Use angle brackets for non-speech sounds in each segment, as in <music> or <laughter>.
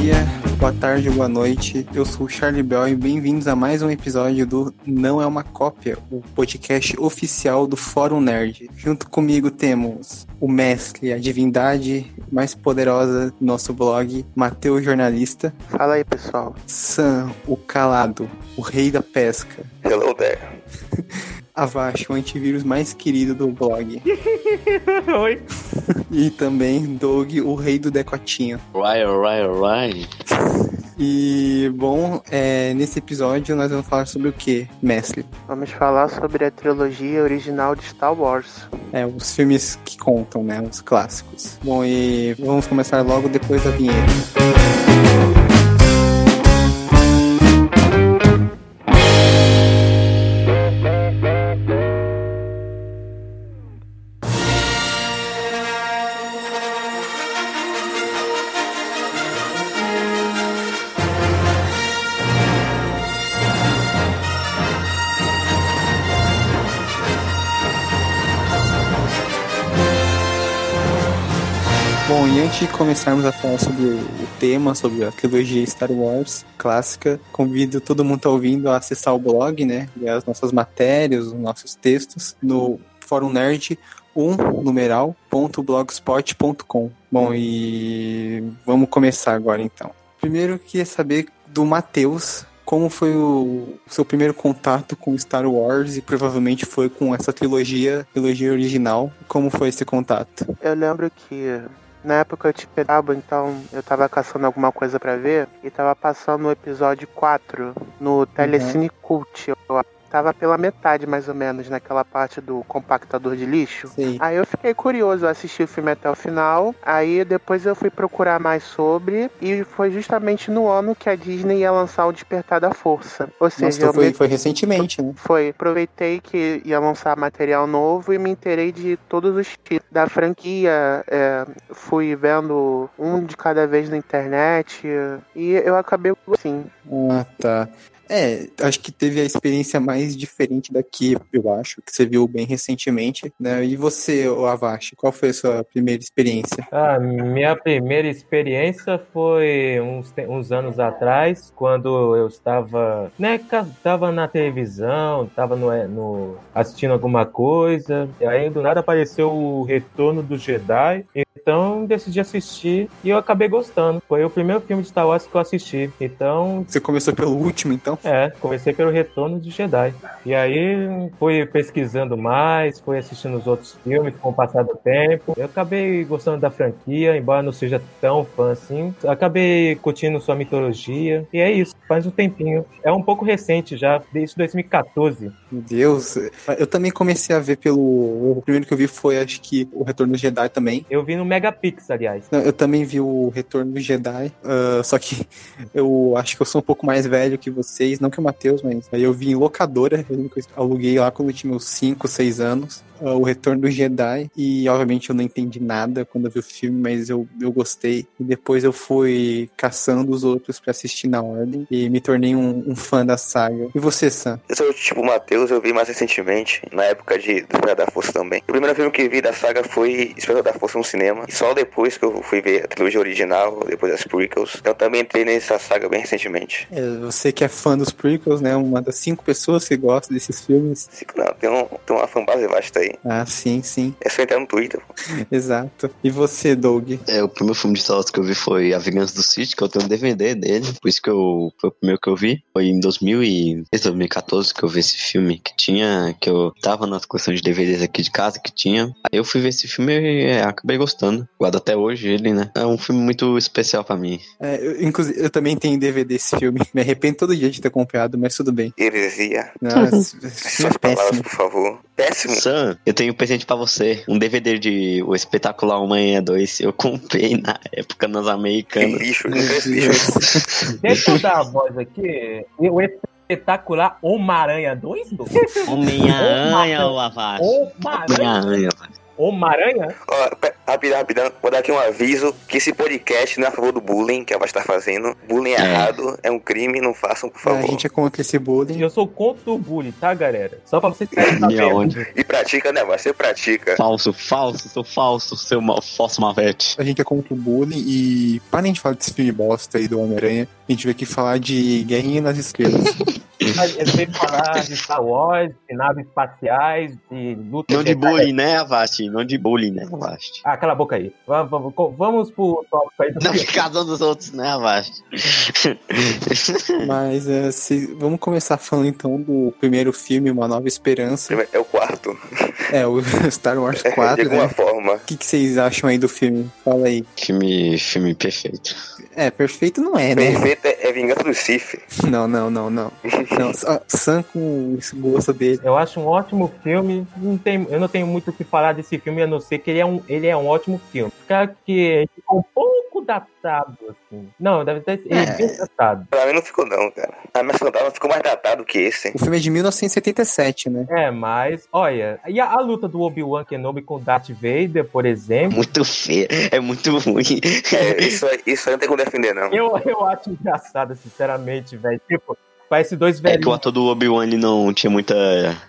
dia, boa tarde, boa noite. Eu sou o Charlie Bell e bem-vindos a mais um episódio do Não é uma Cópia, o podcast oficial do Fórum Nerd. Junto comigo temos o mestre, a divindade mais poderosa do nosso blog, Mateus Jornalista. Fala aí, pessoal. Sam, o calado, o rei da pesca. Hello there. <laughs> Avast, o antivírus mais querido do blog. <laughs> Oi. E também Doug, o rei do decotinho. Right, right, right. E, bom, é, nesse episódio nós vamos falar sobre o que, mestre? Vamos falar sobre a trilogia original de Star Wars. É, os filmes que contam, né? Os clássicos. Bom, e vamos começar logo depois da vinheta. Bom, de começarmos a falar sobre o tema, sobre a trilogia Star Wars clássica, convido todo mundo que tá ouvindo a acessar o blog, né? Ler as nossas matérias, os nossos textos no Fórum Nerd 1 numeral.blogspot.com. Bom, e vamos começar agora então. Primeiro queria saber do Matheus como foi o seu primeiro contato com Star Wars e provavelmente foi com essa trilogia, trilogia original. Como foi esse contato? Eu lembro que na época eu te pegava, então eu tava caçando alguma coisa pra ver e tava passando o episódio 4 no Telecine Cult. Eu tava pela metade mais ou menos naquela parte do compactador de lixo. Sei. Aí eu fiquei curioso, eu assisti o filme até o final. Aí depois eu fui procurar mais sobre. E foi justamente no ano que a Disney ia lançar o Despertar da Força. Ou seja, Nossa, eu foi, me- foi recentemente, né? foi, aproveitei que ia lançar material novo e me inteirei de todos os títulos da franquia. é, fui vendo um de cada vez na internet e eu acabei assim. Ah, tá. É, acho que teve a experiência mais diferente daqui, eu acho, que você viu bem recentemente, né? E você, Avashi, qual foi a sua primeira experiência? Ah, minha primeira experiência foi uns, uns anos atrás, quando eu estava, né, estava na televisão, estava no, no- assistindo alguma coisa, e aí do nada apareceu o Retorno do Jedi, então decidi assistir e eu acabei gostando. Foi o primeiro filme de Star Wars que eu assisti, então Você começou pelo último, então? É, comecei pelo Retorno de Jedi. E aí fui pesquisando mais, fui assistindo os outros filmes com o passar do tempo. Eu acabei gostando da franquia, embora não seja tão fã assim. Acabei curtindo sua mitologia. E é isso, faz um tempinho. É um pouco recente já, desde 2014. Meu Deus. Eu também comecei a ver pelo. O primeiro que eu vi foi, acho que, o Retorno do Jedi também. Eu vi no Megapix, aliás. Não, Eu também vi o Retorno do Jedi, ah, só que <laughs> eu acho que eu sou um pouco mais velho que vocês, não que o Matheus, mas aí eu vi em locadora, eu aluguei lá quando eu tinha uns 5, 6 anos, ah, o Retorno do Jedi, e obviamente eu não entendi nada quando eu vi o filme, mas eu, eu gostei, e depois eu fui caçando os outros pra assistir na ordem, e me tornei um, um fã da saga. E você, Sam? Eu sou tipo o Matheus, eu vi mais recentemente, na época de Despertar da Força também. O primeiro filme que vi da saga foi Despertar da Força no cinema. E só depois que eu fui ver a trilogia original, depois das prequels. Então também entrei nessa saga bem recentemente. É, você que é fã dos prequels, né, uma das cinco pessoas que gosta desses filmes. Não, tem, um, tem uma fanbase vasta aí. Ah, sim, sim, É só entrar no Twitter. <laughs> exato. E você, Doug? É, o primeiro filme de Star Wars que eu vi foi A Vingança do Sith, que eu tenho um DVD dele, por isso que eu, foi o primeiro que eu vi. Foi em 2000 e, desde 2014 que eu vi esse filme, que tinha, que eu tava nas coleções de DVDs aqui de casa que tinha. Aí eu fui ver esse filme e é, acabei gostando. Guardo até hoje ele, né? É um filme muito especial pra mim. É, eu, inclusive, eu também tenho DVD desse filme. <laughs> Me arrependo todo dia de ter comprado, mas tudo bem. Heresia. Não, esse <laughs> esse filme Suas é palavras, por favor. Péssimo. Sam, eu tenho um presente pra você. Um DVD de O Espetacular Homem-Aranha 2. Eu comprei na época nas Que americanas. lixo, Meu que lixo. <laughs> Deixa eu dar a voz aqui. O espetacular Homem-Aranha 2? do? Homem-Aranha. Homem-Aranha? Homem-Aranha. Pe- Rapidão, rapidão, vou dar aqui um aviso que esse podcast não é a favor do bullying que ela vai estar fazendo. Bullying é, errado, é um crime, não façam, por favor. A gente é contra esse bullying. Eu sou contra o bullying, tá, galera? Só pra vocês E aonde? sabendo. E pratica, né? Você pratica. Falso, falso, seu falso, seu mal, falso mavete. A gente é contra o bullying e parem de falar desse filme bosta aí do Homem-Aranha. A gente veio aqui falar de Guerrinha nas Estrelas. Mas Eu sei falar de Star Wars, de naves espaciais, de luta Não de bullying, né, Não de bullying, né, Avast? Ah, cala a boca aí. Vamos, vamos, vamos pro tópico aí do Não ficar dos outros, né, Avast? <laughs> Mas é, se- vamos começar falando então do primeiro filme, Uma Nova Esperança. É o quarto. É, o <laughs> Star Wars de 4, alguma né? forma. O que, que vocês acham aí do filme? Fala aí. filme, filme perfeito. É, perfeito não é, né? Perfeito é é vingança do Sif. <laughs> Não, não, não, não. Não, Sam com esse gosto dele. Eu acho um ótimo filme. Não tem, eu não tenho muito o que falar desse filme, a não ser que ele é um, ele é um ótimo filme. Claro que ele ficou um pouco datado, assim. Não, deve ter ele é bem datado. Pra mim não ficou não, cara. A minha fantasma ficou mais datado que esse. O filme é de 1977, né? É, mas, olha, e a, a luta do Obi-Wan Kenobi com Darth Vader, por exemplo, Muito feio, é muito ruim. É, isso, aí- isso aí não tem como defender, não. eu, eu acho engraçado, sinceramente, velho. Tipo, parece dois É que o velhos. ator do Obi-Wan não tinha muita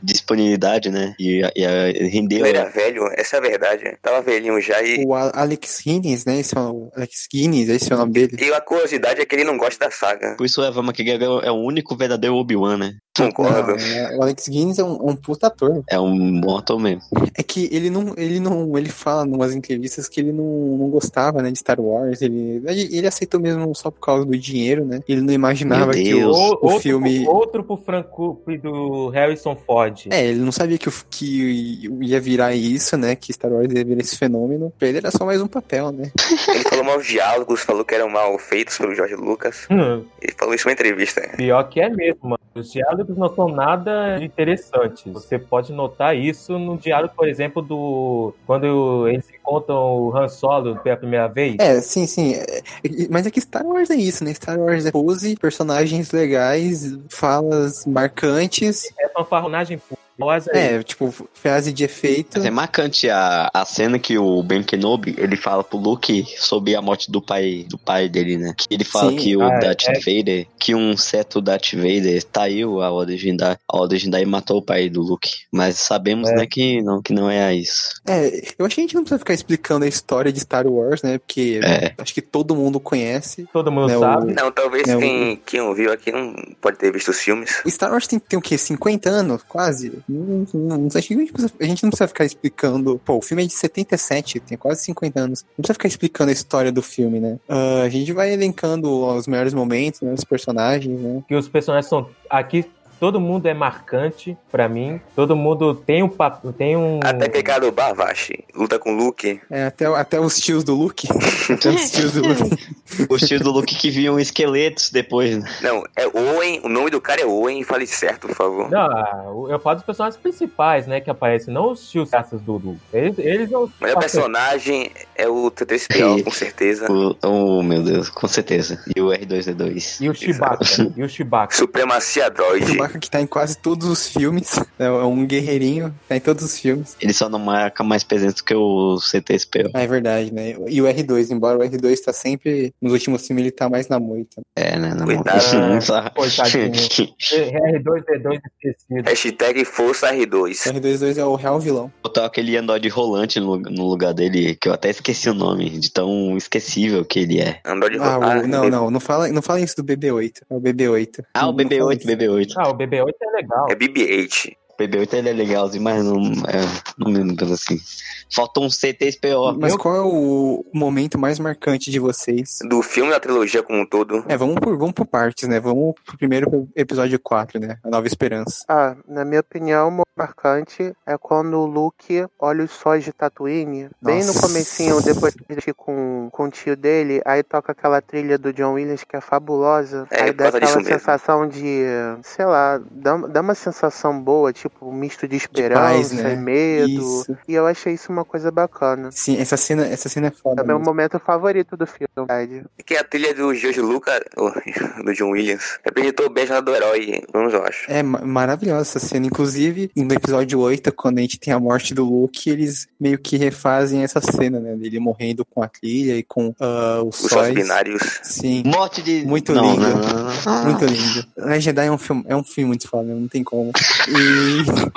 disponibilidade, né? E, e, e rendeu. Ele era velho, essa é a verdade. Tava velhinho já e. O Alex Guinness, né? Esse é o Alex Guinness, esse é o nome dele. E a curiosidade é que ele não gosta da saga. Por isso o Evan McGregor é o único verdadeiro Obi-Wan, né? Concordo. Não, é, o Alex Guinness é um, um puta ator. É um bom ator mesmo. É que ele não, ele não, ele fala em umas entrevistas que ele não, não gostava, né, de Star Wars. Ele, ele aceitou mesmo só por causa do dinheiro, né? Ele não imaginava que o, O- outro, filme. pro- outro pro Franco e do Harrison Ford. É, ele não sabia que, o- que ia virar isso, né? Que Star Wars ia virar esse fenômeno. Pra ele era só mais um papel, né? <laughs> Ele falou maus diálogos, falou que eram mal feitos pelo George Lucas. Hum, Ele falou isso em uma entrevista. pior que é mesmo, mano. Os diálogos não são nada interessantes. Você pode notar isso no diálogo, por exemplo, do. Quando eles encontram o Han Solo pela primeira vez. É, sim, sim. É, mas é que Star Wars é isso, né? Star Wars é pose, personagens legais, falas marcantes. É fanfarronagem pulmosa. É, tipo, frase de efeito. Mas é marcante a, a cena que o Ben Kenobi, ele fala pro Luke sobre a morte do pai do pai dele, né? Que ele fala Sim. que o Ah, Darth é. Vader, que um certo Darth Vader traiu a Ordem Jedi, a Ordem Jedi matou o pai do Luke. Mas sabemos, É. né, que não, que não é isso. É, eu acho que a gente não precisa ficar explicando a história de Star Wars, né? Porque É. acho que todo mundo conhece. Todo mundo É, o- sabe. Não, talvez Não. quem, quem ouviu aqui não pode ter visto os filmes. Star Wars tem, tem o quê? 50 anos? Quase? Não, não, não, a, gente precisa- a gente não precisa ficar explicando. Pô, o filme é de 77, tem quase 50 anos. Não precisa ficar explicando a história do filme, né? Ah, a gente vai elencando os melhores momentos, né, os personagens, né? Que os personagens são. Aqui todo mundo é marcante pra mim. Todo mundo tem um papo. Tem um. Até aquele cara do Bavashi luta com o Luke. É, até, até os tios do Luke. <laughs> até os tios do Luke. <laughs> Os tios do Luke que viam esqueletos depois, né? Não, é Owen, o nome do cara é Owen, fale certo, por favor. Não, ah, eu falo dos personagens principais, né? Que aparecem, não os tios caças do Dudu. Eles, eles não. O melhor personagem é o T3PO, com certeza. O, oh, meu Deus, com certeza. E o R2D2. E o Chewbacca. <laughs> e o Chewbacca. Supremacia O Droid. Chewbacca que tá em quase todos os filmes. <laughs> É um guerreirinho, tá em todos os filmes. Ele só não marca mais presença que o C3PO. Ah, é verdade, né? E o R2, embora o R2 tá sempre. Nos últimos filmes ele tá mais na moita. É, né? Não, Coitado. <laughs> sabe. Coitadinho. R2D2 esquecido. Hashtag Força O R2. R22 é o real vilão. Botar aquele Android rolante no, no lugar dele, que eu até esqueci o nome, de tão esquecível que ele é. Android Ah, rolar. não, não, não fala, não fala isso do BB-8. É o BB-8. Ah, o não fala BB-8, isso. BB-8. Ah, o BB-8 é legal. É BB-8. O BB-8 ele é legalzinho, mas não, é, não me lembro assim. Faltou um C3PO. Mas Eu- qual é o momento mais marcante de vocês? Do filme da trilogia como um todo. É, vamos por, vamos por partes, né? Vamos pro primeiro episódio 4, né? A Nova Esperança. Ah, na minha opinião, o momento marcante é quando o Luke olha os sóis de Tatooine, bem no Nossa. comecinho, depois de ir com, com o tio dele, aí toca aquela trilha do John Williams que é fabulosa, É, aí dá aquela mesmo. sensação de, sei lá, dá, dá uma sensação boa, tipo tipo, um misto de esperança paz, né? e medo. Isso. E eu achei isso uma coisa bacana. Sim, essa cena, essa cena é foda. É o meu momento favorito do filme, na verdade. Que a trilha do George Lucas, <laughs> o- do John Williams, representou a jornada do herói, menos eu acho. É ma- maravilhosa essa cena. Inclusive, no episódio 8, quando a gente tem a morte do Luke, eles meio que refazem essa cena, né? Dele morrendo com a trilha e com ah, os Os sóis binários. Sim. Morte de. Muito não, lindo. Não, não. Muito lindo. Jedi é um filme, é um filme muito foda, não tem como. E. <laughs> isso.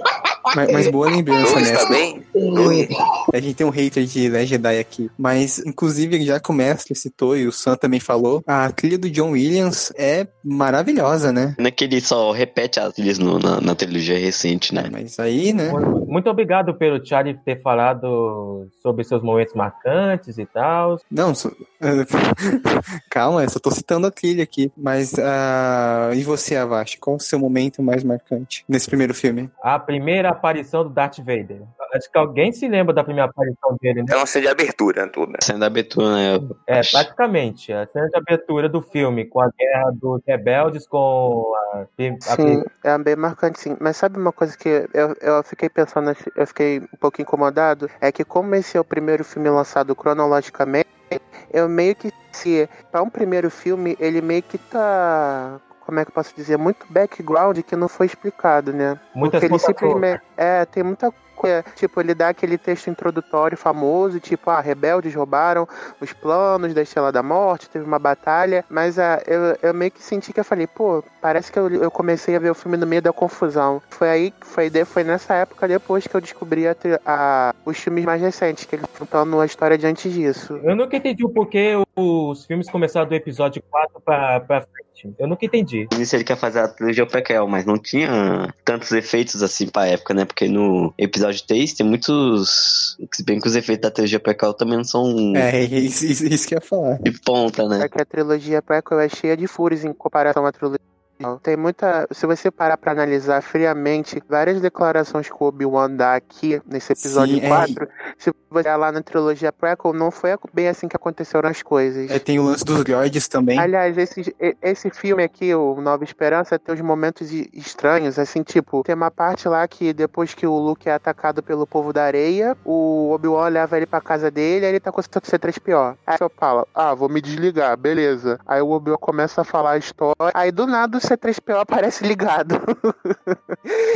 <laughs> mas, mas boa lembrança também? Dois. A gente tem um hater de Last Jedi aqui. Mas, inclusive, já que o mestre citou e o Sam também falou, a trilha do John Williams é maravilhosa, né? Não é que ele só repete as trilhas no- na, na trilogia recente, né? Mas aí, né? Muito obrigado pelo Charlie ter falado sobre seus momentos marcantes e tal. Não, só- <laughs> calma, eu só tô citando a trilha aqui. Mas, ah, e você, Avashi? Qual o seu momento mais marcante nesse primeiro filme? A primeira aparição do Darth Vader. Acho que alguém se lembra da primeira aparição dele, né? É uma cena de abertura, tudo. Cena da abertura, né? É, praticamente. A cena de abertura do filme, com a guerra dos rebeldes, com a. a- Sim, é bem marcante, sim. Mas sabe uma coisa que eu, eu fiquei pensando, eu fiquei um pouco incomodado? É que como esse é o primeiro filme lançado cronologicamente, eu meio que se para um primeiro filme, ele meio que tá como é que eu posso dizer, muito background que não foi explicado, né? Muitas Porque ele simplesmente. É, tem muita coisa. Tipo, ele dá aquele texto introdutório famoso, tipo, ah, rebeldes roubaram os planos da Estrela da Morte, teve uma batalha. Mas ah, eu, eu meio que senti que eu falei, pô, parece que eu, eu comecei a ver o filme no meio da confusão. Foi aí, foi, foi nessa época depois que eu descobri a, a- os filmes mais recentes, que eles contando a história de antes disso. Eu nunca entendi o porquê os filmes começaram do episódio 4 pra, pra frente. Eu nunca entendi. No início ele quer fazer a trilogia prequel, mas não tinha tantos efeitos assim pra época, né? Porque no episódio 3 tem muitos. Se bem que os efeitos da trilogia prequel também não são É, isso, isso, isso que eu ia falar. de ponta, né? É que a trilogia prequel é cheia de furos em comparação à trilogia. Tem muita. Se você parar pra analisar friamente várias declarações que o Obi-Wan dá aqui nesse episódio Sim, é, 4, se você olhar lá na trilogia prequel, não foi bem assim que aconteceram as coisas. É, tem o lance dos Lords também. Aliás, esse, e- esse filme aqui, o Nova Esperança, tem uns momentos e- estranhos, assim, tipo, tem uma parte lá que depois que o Luke é atacado pelo povo da areia, o Obi-Wan leva ele pra casa dele, aí ele tá com o C3PO. Aí só fala, ah, vou me desligar, beleza. Aí o Obi-Wan começa a falar a história, aí do nada o C3PO aparece ligado. <laughs>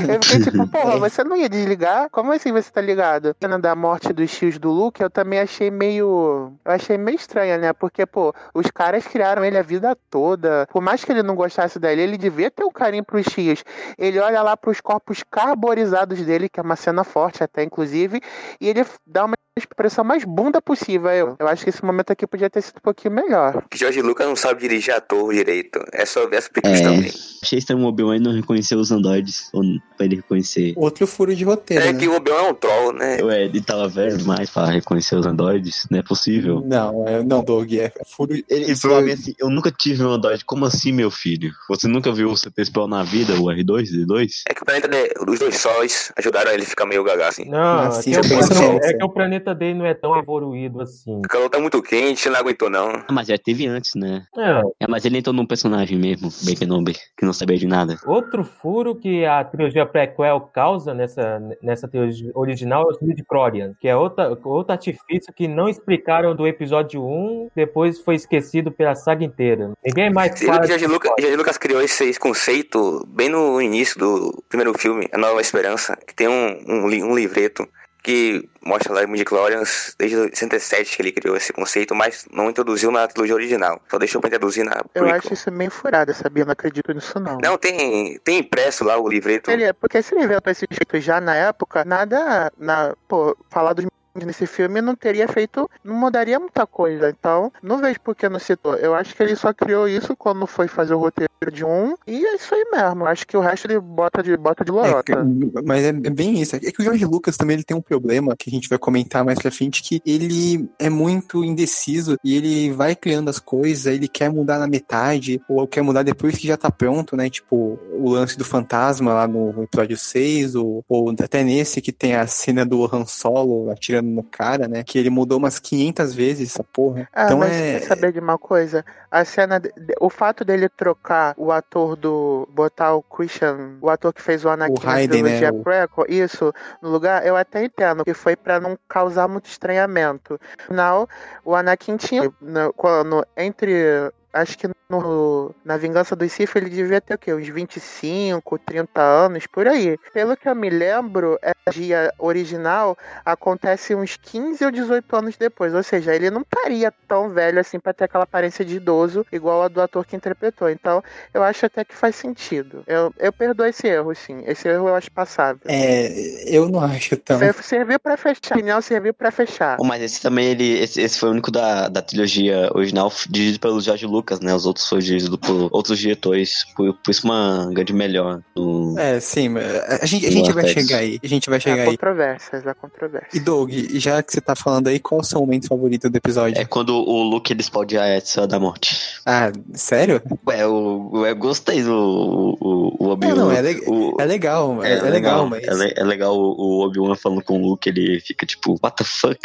eu fiquei tipo, porra, <laughs> você não ia desligar? Como assim você tá ligado? A cena da morte dos tios do Luke, eu também achei meio. Eu achei meio estranha, né? Porque, pô, os caras criaram ele a vida toda. Por mais que ele não gostasse dele, ele devia ter um carinho pros tios. Ele olha lá pros corpos carbonizados dele, que é uma cena forte até, inclusive, e ele dá uma expressão mais bunda possível. Eu, eu acho que esse momento aqui podia ter sido um pouquinho melhor. Que George Lucas não sabe dirigir ator direito. É só ver as prequels É. também. Achei estranho o Obi-Wan não reconhecer os androides, ou pra ele reconhecer. Outro furo de roteiro. É né? que o Obi-Wan é um troll, né? Ué, ele tava velho demais pra reconhecer os androides, não é possível. Não, é, não, Doug, é furo. Ele, ele falou assim, eu nunca tive um androide, como assim, meu filho? Você nunca viu o CTSPO na vida, o R2, D2? É que o planeta dele, os dois sóis ajudaram ele a ficar meio gaga assim. Não, Ah, sim, é, que já o, conheço planeta- essa. é que o planeta dele não é tão evoluído assim. O calor tá muito quente, ele não aguentou não. Ah, mas já teve antes, né? É, É, mas ele entrou num personagem mesmo, bem Kenobi, que não sabia de nada. outro furo que a trilogia prequel causa nessa, nessa trilogia original é os midi-chlorians, que é outra, outro artifício que não explicaram do episódio 1, depois foi esquecido pela saga inteira. Ninguém mais fala... o Lucas, Lucas criou esse conceito bem no início do primeiro filme, A Nova Esperança, que tem um, um, um livreto que mostra lá o Clorians desde 67 que ele criou esse conceito, mas não introduziu na trilogia original. Só deixou pra introduzir na Eu prequel. acho isso meio furado, sabia? Não acredito nisso, não. Não, tem, tem impresso lá o livreto. Ele é, porque se ele inventou esse jeito já na época, nada. Na, pô, falar dos nesse filme não teria feito. Não mudaria muita coisa. Então, não vejo por que não citou. Eu acho que ele só criou isso quando foi fazer o roteiro de um. E é isso aí mesmo. Acho que o resto ele bota de, bota de É, lorota. mas é, é bem isso. É que o George Lucas também ele tem um problema que a gente vai comentar mais pra frente, que ele é muito indeciso e ele vai criando as coisas, ele quer mudar na metade, ou quer mudar depois que já tá pronto, né? Tipo, o lance do fantasma lá no episódio 6, ou, ou até nesse que tem a cena do Han Solo atirando no cara, né? Que ele mudou umas 500 vezes essa porra. Ah, então mas é. quer saber de uma coisa? A cena. de- o fato dele trocar botar o ator do. botar o Christian, o ator que fez o Anakin O Hayden, na né, trilogia o- prequel, isso, no lugar, eu até entendo, que foi pra não causar muito estranhamento. Afinal, o Anakin tinha. no- quando, entre. Acho que no, na Vingança dos Sith ele devia ter o quê? Uns 25, 30 anos, por aí. Pelo que eu me lembro, a dia original acontece uns 15 ou 18 anos depois. Ou seja, ele não estaria tão velho assim pra ter aquela aparência de idoso igual a do ator que interpretou. Então, eu acho até que faz sentido. Eu, eu perdoo esse erro, sim. Esse erro eu acho passável. É, eu não acho tão. Ser- Serviu pra fechar. A opinião serviu pra fechar. Oh, mas esse também, ele, esse, esse foi o único da, da trilogia original dirigido pelo George Lucas, né? Os outros dirigidos por outros diretores. Por, por isso uma grande melhor. No... É, sim, mas a gente, a gente vai chegar aí. A gente vai chegar Há aí. controvérsias, há controvérsias. E Doug, já que você tá falando aí, qual é o seu momento favorito do episódio? É quando o Luke ele explode a Estrela da Morte. Ah, sério? Ué, eu, eu gostei do o, o, o Obi-Wan. Não, não, é, le- o- é legal, é, é legal, mas. É, le- é legal o o Obi-Wan falando com o Luke, ele fica tipo, what the fuck?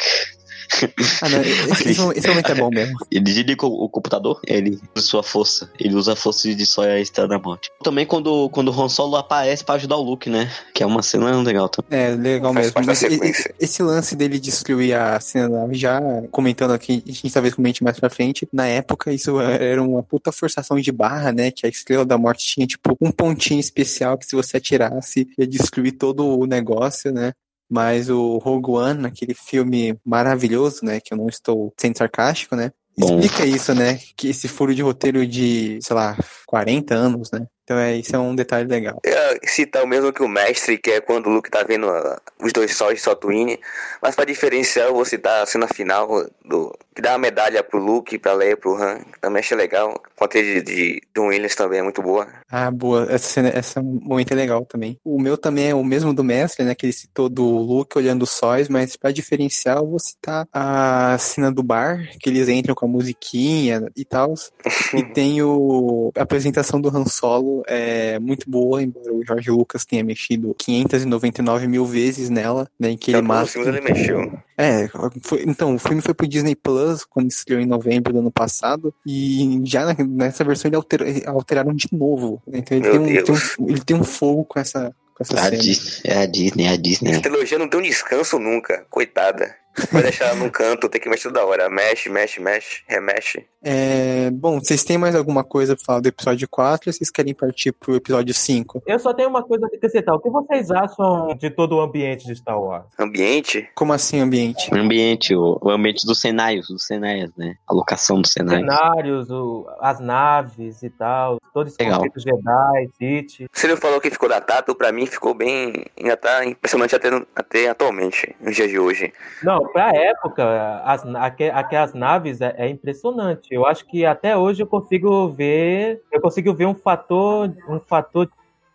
Ah, não, <laughs> esse, esse momento- esse momento é bom mesmo. Ele desliga o, o computador, ele usa sua força. Ele usa a força de destrói a Estrela da Morte. Também quando, quando o Han Solo aparece pra ajudar o Luke, né? Que é uma cena legal também. É, legal mesmo. Mas e- sequência. e- esse lance dele destruir a cena da nave, já comentando aqui, a gente talvez comente mais pra frente, na época isso era uma puta forçação de barra, né? Que a Estrela da Morte tinha, tipo, um pontinho especial que se você atirasse ia destruir todo o negócio, né? Mas o Rogue One, aquele filme maravilhoso, né? Que eu não estou sendo sarcástico, né? Bom. Explica isso, né? Que esse furo de roteiro de, sei lá, 40 anos, né? Então é, isso é um detalhe legal. Ia citar o mesmo que o mestre, que é quando o Luke tá vendo ah, os dois sóis de Tatooine. Mas pra diferenciar, eu vou citar a cena final do que dá uma medalha pro Luke, pra Leia, pro Han. que Também achei legal. Com a trilha de, de John Williams também é muito boa. Ah, boa. Essa cena, esse momento é legal também. O meu também é o mesmo do mestre, né? Que ele citou do Luke olhando os sóis, mas pra diferenciar, eu vou citar a cena do bar, que eles entram com a musiquinha e tal. <laughs> e tem o, a apresentação do Han Solo, é muito boa, embora o George Lucas tenha mexido 599 mil vezes nela, né? Em que ele Então, mata. ele mexeu. É, foi- então, o filme foi pro Disney Plus quando estreou em novembro do ano passado. E já na- nessa versão ele alterou- alteraram de novo. né? Então ele tem, um, tem um- ele tem um fogo com essa, com essa A cena. Disney, é a Disney, é a Disney. Essa trilogia não tem um descanso nunca. Coitada. Vai deixar ela num canto, tem que mexer toda hora. Mexe, mexe, mexe, remexe. É, bom, vocês têm mais alguma coisa pra falar do episódio 4 ou vocês querem partir pro episódio 5? Eu só tenho uma coisa a acrescentar. O que vocês acham de todo o ambiente de Star Wars? Ambiente. Como assim, ambiente? O ambiente, o, o ambiente dos cenários, dos cenários, né? A locação dos cenários. Cenários, o- as naves e tal, todo esse Legal. conceito Jedi, Sith. Se ele falou que ficou datado, pra mim ficou bem. Ainda tá impressionante até, até atualmente, nos dias de hoje. Não, pra época, as, aque- aquelas naves é, é impressionante. Eu acho que até hoje eu consigo ver. Eu consigo ver um fator. Um fator.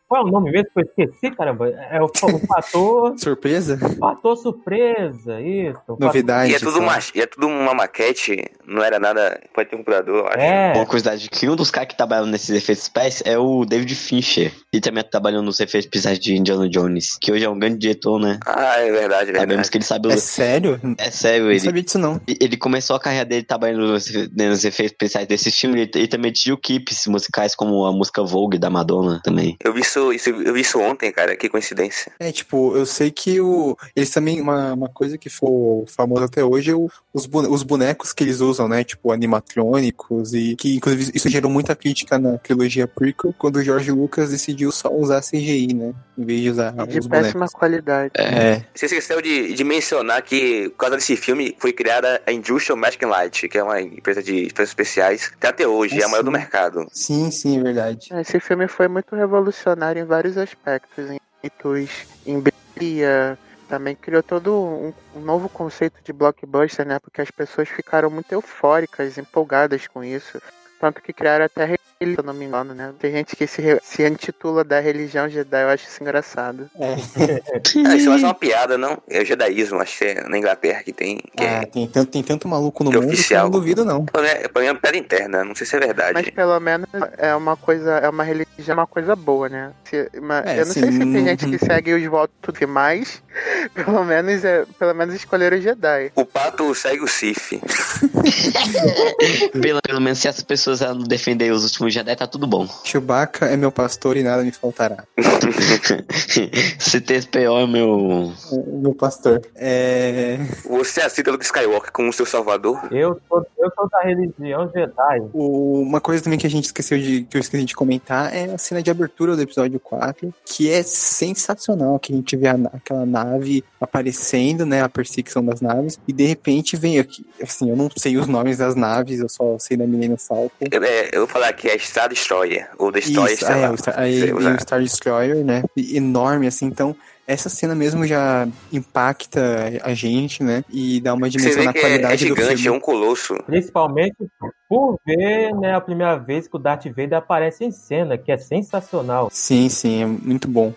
Qual é o nome mesmo que eu esqueci, caramba? É o, o fator. <laughs> Surpresa? fator surpresa, isso. Novidade? E é tudo, uma, e é tudo uma maquete, não era nada. Pode ter um computador, eu acho. É, Uma curiosidade que um dos caras que trabalham nesses efeitos especiais é o David Fincher. E também trabalhou nos efeitos especiais de Indiana Jones, que hoje é um grande diretor, né? Ah, é verdade, é Sabemos verdade. que ele sabe. É sério? Não É sério, ele, sabia disso não. ele começou a carreira dele trabalhando nos, nos efeitos especiais desse filme. Ele, ele também dirigiu clipes musicais como a música Vogue da Madonna também. Eu vi isso, isso- eu vi isso ontem, cara. Que coincidência. É, tipo, eu sei que o, eles também, uma, uma coisa que foi famosa até hoje é o, os, os bonecos que eles usam, né? Tipo, animatrônicos, e que inclusive isso gerou muita crítica na trilogia prequel, quando o George Lucas decidiu só usar CGI, né? Em vez de usar De os péssima bonecos. qualidade. É, Você esqueceu de, de mencionar que, por causa desse filme, foi criada a Industrial Magic and Light, que é uma empresa de efeitos especiais, até até hoje, Ah, é a maior do mercado. sim, sim, é verdade. Esse filme foi muito revolucionário em vários aspectos, em mitos, em brilha, também criou todo um, um novo conceito de blockbuster, né? Porque as pessoas ficaram muito eufóricas, empolgadas com isso. Tanto que criaram até religião, se eu não me engano, né? Tem gente que se, se intitula da religião Jedi, eu acho isso engraçado. É. <laughs> Ah, isso é mais uma piada, não? É o jedaísmo, acho que é na Inglaterra que tem. Que Ah, é, tem tanto, tem tanto maluco no Que é mundo que eu oficial. não duvido, não. Pra mim é- pra mim é uma piada interna, não sei se é Mas verdade. pelo menos é uma coisa, é uma religião, uma coisa boa, né? Se- mas É, eu não assim, sei se tem gente que <laughs> segue os votos demais, <laughs> pelo menos é, pelo menos escolheram o Jedi. O pato segue o Sif. Pelo, pelo menos se essas pessoas defenderem os últimos Jedi tá tudo bom. Chewbacca é meu pastor e nada me faltará. <laughs> C3PO é meu. É meu pastor. É... Você aceita Luke Skywalker como seu salvador? Eu sou, eu sou da religião Jedi. O- Uma coisa também que a gente esqueceu de. que eu esqueci de comentar é a cena de abertura do episódio 4, que é sensacional, que a gente vê a aquela nave aparecendo, né? A perseguição das naves, e de repente vem aqui. Assim, eu não sei os nomes das naves, eu só sei da Millennium Falcon. É, eu vou falar que é Star Destroyer, ou Destroyer, Isso, sei é, o Star, aí o Star Destroyer, né? Enorme, assim, então. Essa cena mesmo já impacta a gente, né? E dá uma dimensão na que é, é qualidade do gigante, é filme. um colosso. Principalmente por ver, né, a primeira vez que o Darth Vader aparece em cena, que é sensacional. Sim, sim, é muito bom.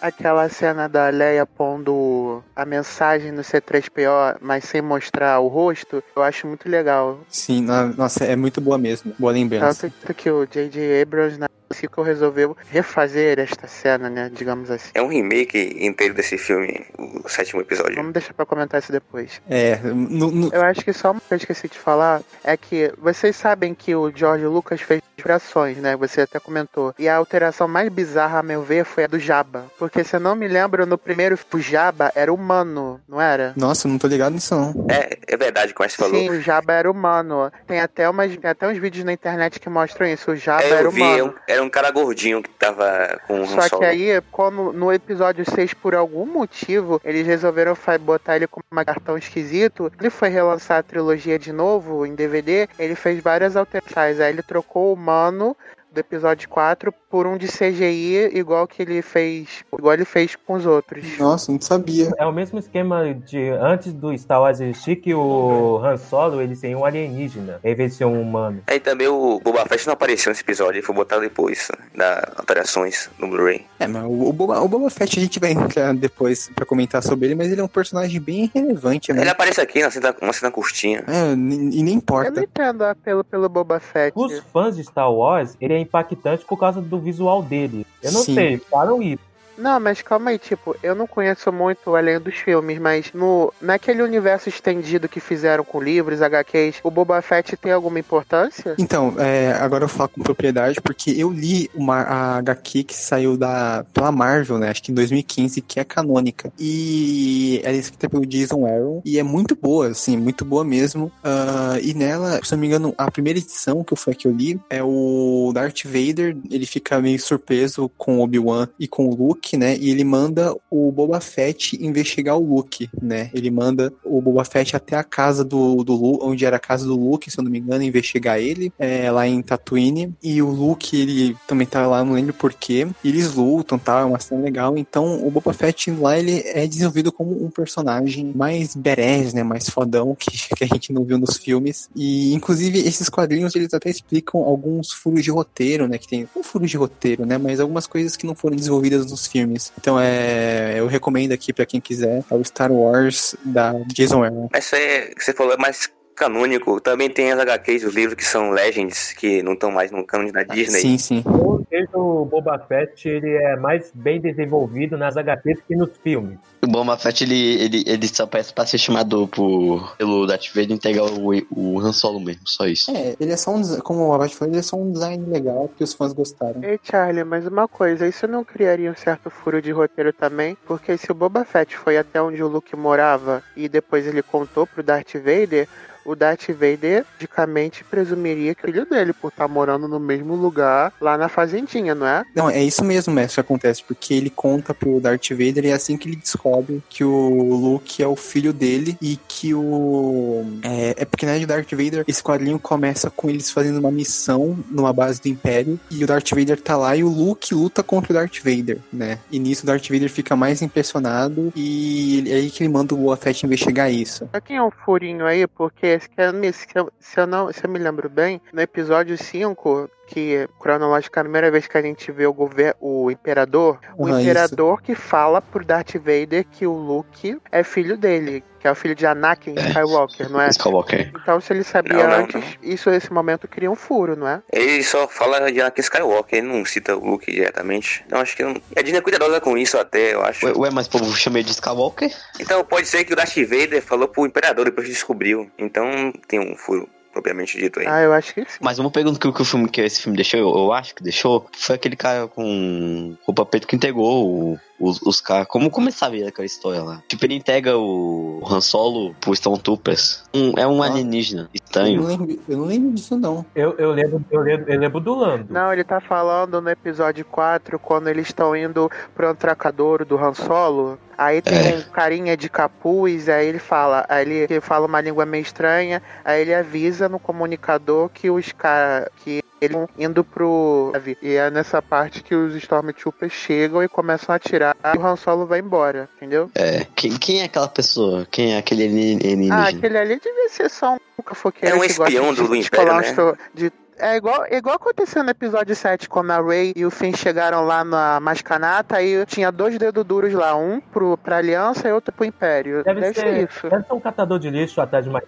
Aquela cena da Leia pondo a mensagem no C3PO, mas sem mostrar o rosto, eu acho muito legal. Sim, nossa, é muito boa mesmo. Boa lembrança. Tanto que o J.J. Abrams na sequel resolveu refazer esta cena, né? Digamos assim. É um remake inteiro desse filme, o sétimo episódio. Vamos deixar pra comentar isso depois. É, no- no- Eu acho que só uma coisa que eu esqueci de falar é que vocês sabem que o George Lucas fez alterações, né? Você até comentou. E a alteração mais bizarra, a meu ver, foi a do Jabba. Porque se eu não me lembro, no primeiro, o Jabba era humano, não era? Nossa, eu não tô ligado nisso não. É, é verdade, como você falou. Sim, o Jabba era humano. Tem até, umas, tem até uns vídeos na internet que mostram isso. O Jabba É, era eu vi, é humano. um- era um cara gordinho que tava com um Só que aí, como no episódio 6, por algum motivo, eles resolveram botar ele como um cartão esquisito. Ele foi relançar a trilogia de novo em DVD. Ele fez várias alterações. Aí ele trocou o humano do episódio 4 por um de CGI, igual que ele fez. Igual ele fez com os outros. Nossa, não sabia. É o mesmo esquema de antes do Star Wars existir que o Han Solo ele seria um alienígena, em vez de ser um humano. Aí também o Boba Fett não apareceu nesse episódio, ele foi botado depois das alterações no Blu-ray. É, mas o, Boba, o Boba Fett a gente vai entrar depois pra comentar sobre ele, mas ele é um personagem bem relevante, né? Ele aparece aqui na cena, uma cena curtinha. É, e nem Eu não importa. entendo apelo pelo Boba Fett. Os fãs de Star Wars, ele é impactante por causa do visual dele. Eu não Sim. sei, falam isso. Não, mas calma aí, tipo, eu não conheço muito além dos filmes, mas no naquele universo estendido que fizeram com livros, HQs, o Boba Fett tem alguma importância? Então, é, agora eu falo com propriedade, porque eu li uma a HQ que saiu da, pela Marvel, né? Acho que em 2015, que é canônica. E ela é escrita pelo Jason Aaron. E é muito boa, assim, muito boa mesmo. Ah, e nela, se eu não me engano, a primeira edição que foi a que eu li é o Darth Vader. Ele fica meio surpreso com Obi-Wan e com o Luke, né? E ele manda o Boba Fett investigar o Luke, né? Ele manda o Boba Fett até a casa do, do Luke, onde era a casa do Luke, se eu não me engano, investigar ele, é, lá em Tatooine. E o Luke, ele também tá lá, não lembro porquê. E eles lutam, tá? É uma cena legal. Então, o Boba Fett lá, ele é desenvolvido como um personagem mais badass, né? Mais fodão, que, <laughs> que a gente não viu nos filmes. E, inclusive, esses quadrinhos, eles até explicam alguns furos de roteiro, né? Que tem um furo de roteiro, né? Mas algumas coisas que não foram desenvolvidas nos filmes. Então, é, eu recomendo aqui pra quem quiser, é o Star Wars da Jason Aaron. Mas que você falou, mais canônico. Também tem as HQs, os livros que são Legends, que não estão mais no cânone da Disney. Sim, sim. Ou seja, o Boba Fett ele é mais bem desenvolvido nas HQs que nos filmes. O Boba Fett, ele, ele, ele só parece pra ser chamado por, pelo Darth Vader entregar o, o Han Solo mesmo, só isso. É, ele é só um, como o Abad falou, ele é só um design legal que os fãs gostaram. Ei, Charlie, mas uma coisa, isso não criaria um certo furo de roteiro também? Porque se o Boba Fett foi até onde o Luke morava e depois ele contou pro Darth Vader, o Darth Vader, logicamente, presumiria que é filho dele, por estar morando no mesmo lugar, lá na fazendinha, não é? Não, é isso mesmo, mestre, que acontece, porque ele conta pro Darth Vader e é assim que ele descobre que o Luke é o filho dele e que o. É, é porque na verdade o Darth Vader, esse quadrinho começa com eles fazendo uma missão numa base do Império e o Darth Vader tá lá e o Luke luta contra o Darth Vader, né? E nisso o Darth Vader fica mais impressionado e é aí que ele manda o Boba Fett investigar isso. Só tem um furinho aí, porque se eu, me- se eu- se eu não, se eu me lembro bem, no episódio 5, que cronológica é a primeira vez que a gente vê o governo, o imperador, o Ah, imperador que fala pro Darth Vader que o Luke é filho dele, que é o filho de Anakin Skywalker, não é? <laughs> Skywalker. Então se ele sabia Não, não, antes, isso nesse momento cria um furo, não é? Ele só fala de Anakin Skywalker, ele não cita o Luke diretamente. Então acho que não... A Disney é cuidadosa com isso até, eu acho. Ué, ué, mas o povo chama ele de Skywalker? Então pode ser que o Darth Vader falou pro Imperador depois que descobriu. Então tem um furo propriamente dito aí. Ah, eu acho que sim. Mas uma pergunta que, que o filme que esse filme deixou, eu, eu acho que deixou, foi aquele cara com roupa preta que entregou o- os, os caras. Como, sabia daquela história lá? Tipo, ele entrega o Han Solo pro Stormtroopers. Um, é um Ah. alienígena Eu não, estranho. lembro, eu não lembro disso, não. Eu, eu, lembro, eu, lembro, eu lembro do Lando. Não, ele tá falando no episódio 4, quando eles estão indo pro atracadouro do Han Solo. Aí tem É. um carinha de capuz, aí ele fala, aí ele, ele fala uma língua meio estranha, aí ele avisa no comunicador que os caras que eles estão indo pro. E é nessa parte que os Stormtroopers chegam e começam a atirar e o Han Solo vai embora, entendeu? É. Quem, quem é aquela pessoa? Quem é aquele alien- alienígena? Ah, aquele ali devia ser só um cafoqueiro É um espião de do- Império, né? de- É igual, igual aconteceu no episódio 7, quando a Rey e o Finn chegaram lá na Mascanata, aí tinha dois dedos duros lá, um pro, pra Aliança e outro pro Império. Deve, Deve, ser, ser isso. deve ser um catador de lixo atrás de uma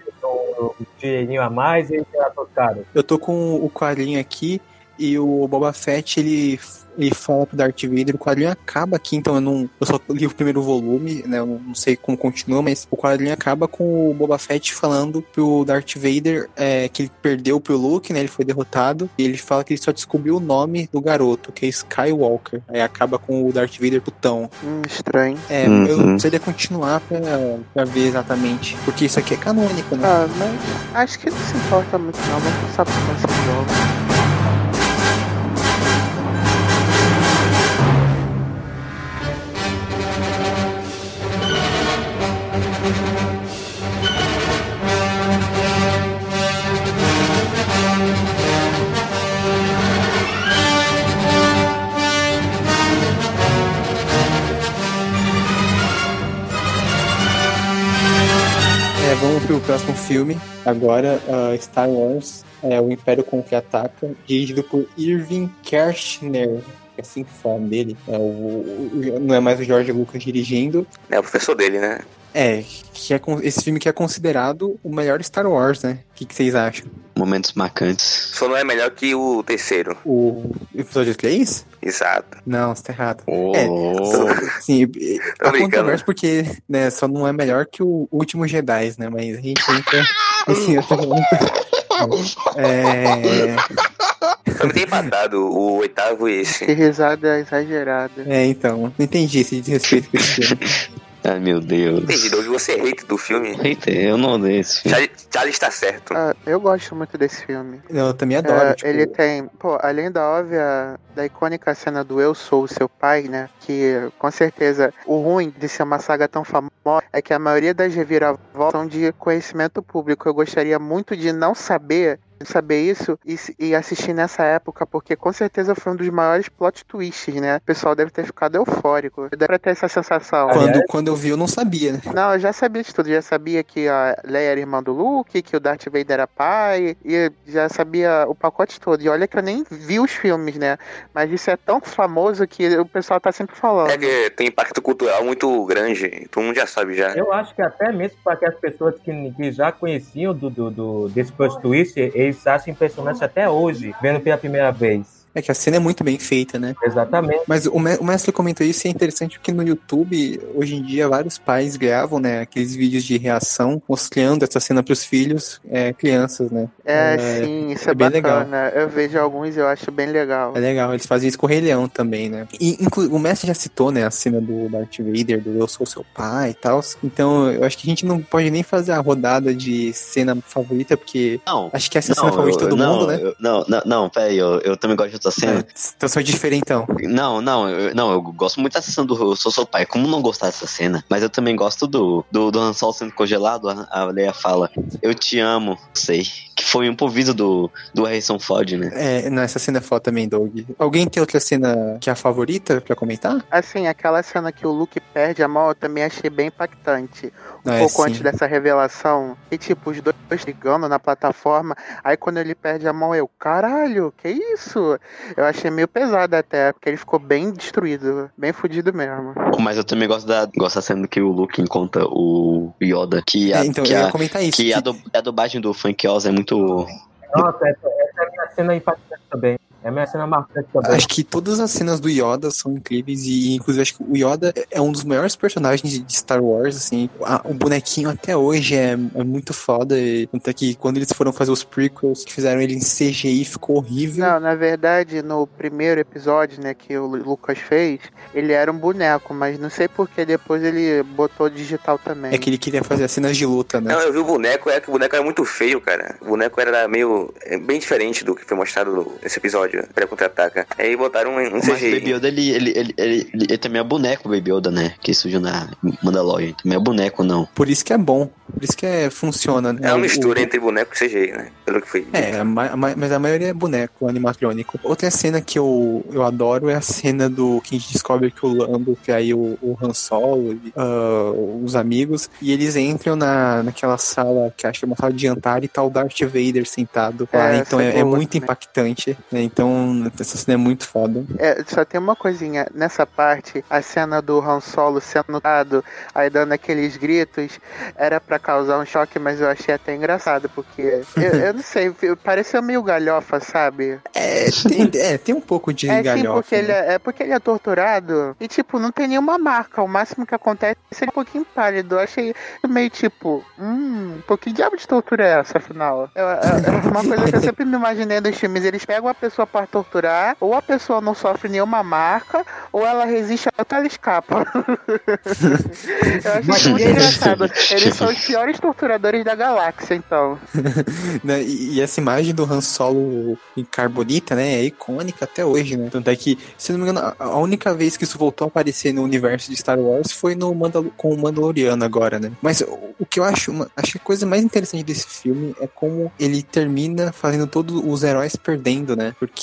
um dinheirinho a mais e tirar seus caras. Eu tô com o quadrinho aqui e o Boba Fett, ele, ele fala pro Darth Vader, o quadrinho acaba aqui, então eu não. Eu só li o primeiro volume, né? Eu não sei como continua, mas o quadrinho acaba com o Boba Fett falando pro Darth Vader é, que ele perdeu pro Luke, né? Ele foi derrotado. E ele fala que ele só descobriu o nome do garoto, que é Skywalker. Aí acaba com o Darth Vader putão. Hum, estranho. É, Uhum. eu precisaria continuar pra, pra ver exatamente. Porque isso aqui é canônico, né? Ah, mas acho que não se importa muito não, vamos passar pro próximo jogo. Pro próximo filme. Agora, uh, Star Wars, é, O Império Contra-Ataca, dirigido por Irving Kershner. É assim que fala dele. É o, o- não é mais o George Lucas dirigindo. É o professor dele, né? É, que é esse filme que é considerado o melhor Star Wars, né? O que, que vocês acham? Momentos marcantes. Só não é melhor que o terceiro. O episódio 3? Exato. Não, você tá errado. Oh. Sim, Tô a controvérsia porque né, só não é melhor que o último Jedi, né? Mas a gente entra nesse outro ponto. É, Só me tem empatado o oitavo e esse. <laughs> Que risada exagerada. é, então, não entendi esse desrespeito com esse filme. Ai, meu Deus. Entendi, Doug, você é hate do filme. Eita, eu não odeio esse filme. Charlie, Charlie está certo. Ah, eu gosto muito desse filme. Eu também adoro. É, tipo, Ele tem, pô, além da óbvia, da icônica cena do Eu Sou o Seu Pai, né? Que com certeza o ruim de ser uma saga tão famosa é que a maioria das reviravoltas são de conhecimento público. Eu gostaria muito de não saber saber isso e, e assistir nessa época, porque com certeza foi um dos maiores plot twists, né? O pessoal deve ter ficado eufórico. Deve ter essa sensação. quando, quando eu vi, eu não sabia, né? Não, eu já sabia de tudo. Já sabia que a Leia era irmã do Luke, que o Darth Vader era pai, e já sabia o pacote todo. E olha que eu nem vi os filmes, né? Mas isso é tão famoso que o pessoal tá sempre falando. É que tem impacto cultural muito grande. Todo mundo já sabe já. Eu acho que até mesmo para aquelas pessoas que, que já conheciam do, do, do- desse plot twist, eles acham impressionante até hoje, vendo pela primeira vez. É que a cena é muito bem feita, né? Exatamente. Mas o, o mestre comentou isso e é interessante porque no YouTube, hoje em dia, vários pais gravam, né, aqueles vídeos de reação mostrando essa cena pros filhos, é, crianças, né? É, É, sim, isso é é, bem legal. Eu vejo alguns e eu acho bem legal. É legal, eles fazem isso com o Rei Leão também, né? E o mestre já citou, né, a cena do Darth Vader, do Eu Sou Seu Pai e tal. Então, eu acho que a gente não pode nem fazer a rodada de cena favorita, porque Não. acho que essa é a cena Não, favorita de todo não, mundo, né? eu- não, não, não, peraí, eu, eu também gosto de outra cena. É, então só diferentão. Não, não, eu, não, eu gosto muito da cena do Eu Sou Seu Pai. Como não gostar dessa cena? Mas eu também gosto do, do, do Han Solo sendo congelado. A, a Leia fala, eu te amo, sei. Que foi um improviso do, do Harrison Ford, né? É, não, essa cena é foda também, Doug. Alguém tem outra cena que é a favorita pra comentar? Assim, aquela cena que o Luke perde a mão, eu também achei bem impactante. Um Não, é pouco sim. antes dessa revelação. E tipo, os dois brigando na plataforma. Aí quando ele perde a mão, eu, caralho, que isso? Eu achei meio pesado até, porque ele ficou bem destruído, bem fudido mesmo. Mas eu também gosto da, gosto da cena que o Luke encontra o Yoda. Que a, É, então, que eu ia a, comentar isso. que que- a, du- a dublagem do Frank Oz é muito... Nossa, essa, essa é a minha cena impactante também. É a minha cena marcante também. Acho que todas as cenas do Yoda são incríveis e, inclusive, acho que o Yoda é um dos maiores personagens de Star Wars, assim. A- o bonequinho até hoje é, é muito foda. E, até que quando eles foram fazer os prequels, que fizeram ele em CGI, ficou horrível. Não, na verdade, no primeiro episódio, né, que o Lu- Lucas fez, ele era um boneco, mas não sei por que depois ele botou digital também. É que ele queria fazer as cenas de luta, né? Não, eu vi o boneco, é que o boneco era muito feio, cara. O boneco era meio. é, bem diferente do que foi mostrado nesse episódio, pré-contra-ataca. Aí botaram um, um Mas o Baby. Yoda, ele, ele, ele, ele, ele também é boneco, o Baby Yoda, né? Que surgiu na Mandalorian. Também é boneco, não. Por isso que é bom. Por isso que é, funciona, né? É uma mistura o- entre boneco e CGI, né? Pelo que foi. É, a ma- mas a maioria é boneco animatrônico. Outra cena que eu, eu adoro é a cena do que a gente descobre que o Lando, que aí o, o Han Solo, e, ah, os amigos, e eles entram na, naquela sala que acho que é uma sala de jantar e tá o Darth Vader sentado lá. É, então é, é é muito também. impactante. né? Então essa cena é muito foda. É, só tem uma coisinha, nessa parte, a cena do Han Solo sendo dado, aí dando aqueles gritos, era pra causar um choque, mas eu achei até engraçado, porque, eu, eu não sei, pareceu meio galhofa, sabe? É, tem, é, tem um pouco de É sim, galhofa. porque ele né? é, é porque ele é torturado e, tipo, não tem nenhuma marca. O máximo que acontece é ele um pouquinho pálido. Eu achei meio tipo, hum, pô, que diabo de tortura é essa, afinal? É, é- é uma coisa que eu sempre me imaginei nos filmes. Eles pegam a pessoa pra torturar, ou a pessoa não sofre nenhuma marca, ou ela resiste até ela escapa. <laughs> eu achei isso muito engraçado. Eles são os piores torturadores da galáxia, então. <laughs> Né, E, e essa imagem do Han Solo em carbonita, né, é icônica até hoje, né? Tanto é que, se não me engano, a- única vez que isso voltou a aparecer no universo de Star Wars foi no Mandal com o Mandaloriano agora, né? Mas o, o que eu acho, uma- acho que a coisa mais interessante desse filme é como ele termina fazendo todos os heróis perdendo, né? Porque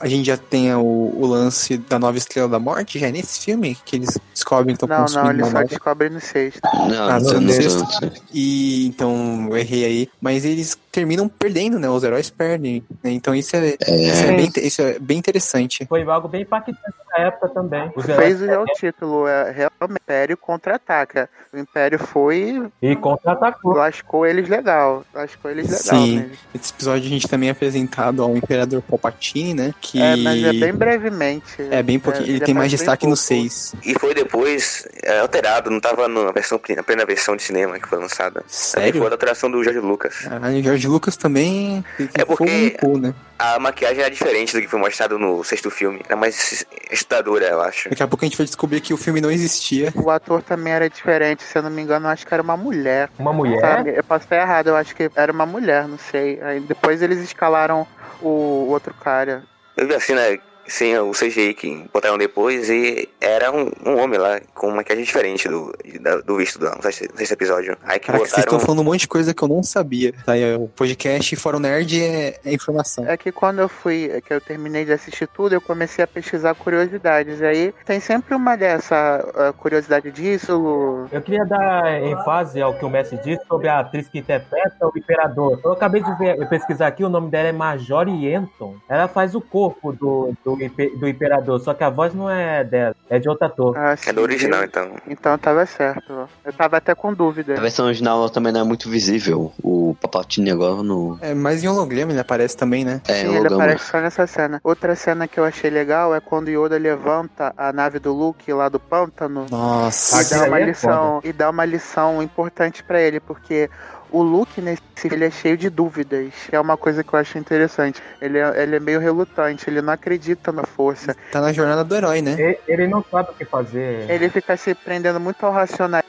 a gente já tem o, o lance da nova Estrela da Morte, já é nesse filme que eles descobrem que estão Não, não, consumindo eles só descobrem no sexto. Não, Ah, não, no não, sexto. não. e então eu errei aí, mas eles terminam perdendo, né? Os heróis perdem. né? Então isso é, isso, é bem, isso é bem interessante. Foi algo bem impactante época também. Os Fez o o título, é realmente o Império contra-ataca. O Império foi e contra-atacou. lascou eles legal. Lascou eles legal. Sim. Né? Nesse episódio a gente também é apresentado ao Imperador Palpatine, né? Que É, mas é bem brevemente. é bem pouquinho. É, ele tem mais aparece bem destaque no pouco. 6. E foi depois é, alterado, não tava na versão, na plena versão de cinema que foi lançada. Também Sério? foi da alteração do George Lucas. Ah, o George Lucas também É porque- no cu, né? A maquiagem era diferente do que foi mostrado no sexto filme. Era mais estudadora, eu acho. Daqui a pouco a gente vai descobrir que o filme não existia. O ator também era diferente, se eu não me engano, eu acho que era uma mulher. Uma mulher. Sabe? Eu posso estar errado, eu acho que era uma mulher, não sei. Aí depois eles escalaram o, outro cara. Eu vi a cena sem o CGI que botaram depois e era um, um homem lá com uma maquiagem diferente do, da- do visto do sexto sexto episódio. Aí que Caraca, vocês estão botaram. falando um monte de coisa que eu não sabia. Tá aí, o podcast Fórum Nerd é, é informação. É que quando eu fui, é que eu terminei de assistir tudo, eu comecei a pesquisar curiosidades. Aí tem sempre uma dessa curiosidade disso. Eu queria dar ênfase ao que o Messi disse sobre a atriz que interpreta o Imperador. Eu acabei de ver, pesquisar aqui, o nome dela é Marjorie Anton. Ela faz o corpo do, do, do Imperador, só que a voz não é dela, é de outro ator. Ah, É do original, então. Então tava certo. Eu tava até com dúvida. A versão original também não é muito visível. O Papatini agora no. É, mas em holograma ele aparece também, né? É, Sim, ele holograma. aparece só nessa cena. Outra cena que eu achei legal é quando Yoda levanta a nave do Luke lá do pântano Nossa. e dá uma é lição e dá uma lição importante pra ele, porque o Luke nesse filme, ele é cheio de dúvidas, é uma coisa que eu acho interessante. Ele é, ele é meio relutante, ele não acredita na força. Tá na jornada do herói, né? E- Ele não sabe o que fazer. Ele fica se prendendo muito ao racionalismo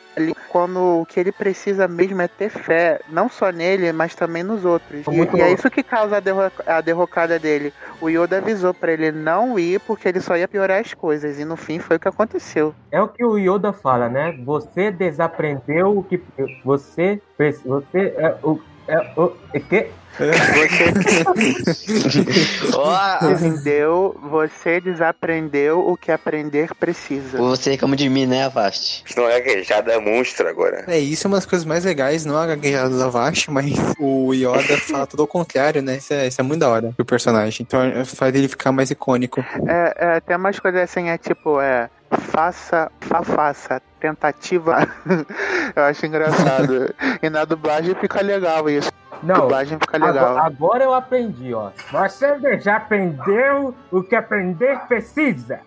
quando o que ele precisa mesmo é ter fé, não só nele, mas também nos outros. E, e é isso que causa a, derro a derrocada dele. O Yoda avisou pra ele não ir porque ele só ia piorar as coisas, e no fim foi o que aconteceu. É o que o Yoda fala, né? Você desaprendeu o que você você é o é o é que <laughs> <laughs> Ó, Entendeu? Você desaprendeu o que aprender precisa. você reclama de mim, né, Avast? Senão é gaguejada monstro agora. É, isso é uma das coisas mais legais, não a gaguejada da Vash, mas o Yoda fala tudo ao contrário, né? Isso é, isso é muito da hora pro personagem. Então é, faz ele ficar mais icônico. É, é, tem umas coisas assim, é tipo, é. faça, fa, faça, tentativa. <laughs> eu acho engraçado. e na dublagem fica legal isso. Não, dublagem fica legal. Agora, agora eu aprendi, ó. Você já aprendeu o que aprender precisa.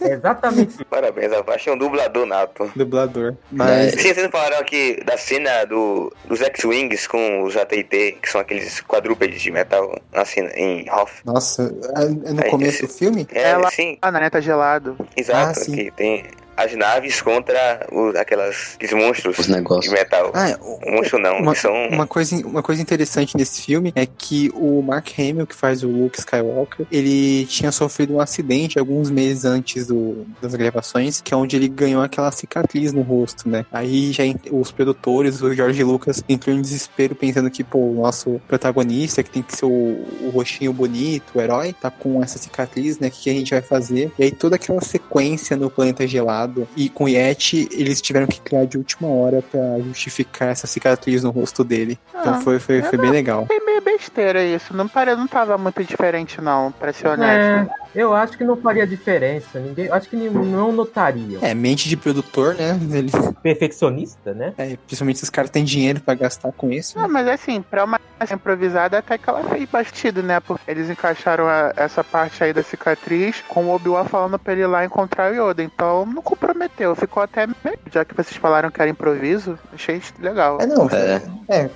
É exatamente isso. <laughs> Parabéns, Avast é um dublador nato. Dublador. Mas. Sim, vocês não falaram aqui da cena do, dos X-Wings com os AT&T, que são aqueles quadrúpedes de metal na cena, em Hoth. Nossa, é é no É, começo esse- do filme? É, Ela- sim, Ah, na neta gelado. exato. Ah, sim. que tem as naves contra os, aquelas, aqueles monstros Os negócios. de metal. Ah, é, o- Monstro não, uma, que são... uma, coisa, uma coisa interessante nesse filme é que o Mark Hamill, que faz o Luke Skywalker, ele tinha sofrido um acidente alguns meses antes do- das gravações, que é onde ele ganhou aquela cicatriz no rosto, né? Aí já os produtores, o George Lucas, entrou em desespero pensando que, pô, o nosso protagonista, que tem que ser o, o rostinho bonito, o herói, tá com essa cicatriz, né? O que, que a gente vai fazer? E aí toda aquela sequência no planeta gelado e com o Yeti, eles tiveram que criar de última hora pra justificar essa cicatriz no rosto dele. Então Ah, foi, foi, foi bem legal. Foi meio besteira isso. Não, pare... não tava muito diferente, não, pra ser honesto. É, eu acho que não faria diferença. Ninguém, acho que não notaria. É, mente de produtor, né? Ele, Perfeccionista, né? é, principalmente se os caras têm dinheiro pra gastar com isso. Não, mas assim, pra uma improvisada, até que ela fez batido, né? Porque eles encaixaram a- essa parte aí da cicatriz com o Obi-Wan falando pra ele ir lá encontrar o Yoda. Então não comprometeu. Ficou até meio. Já que vocês falaram que era improviso, achei legal. É, não. É. É,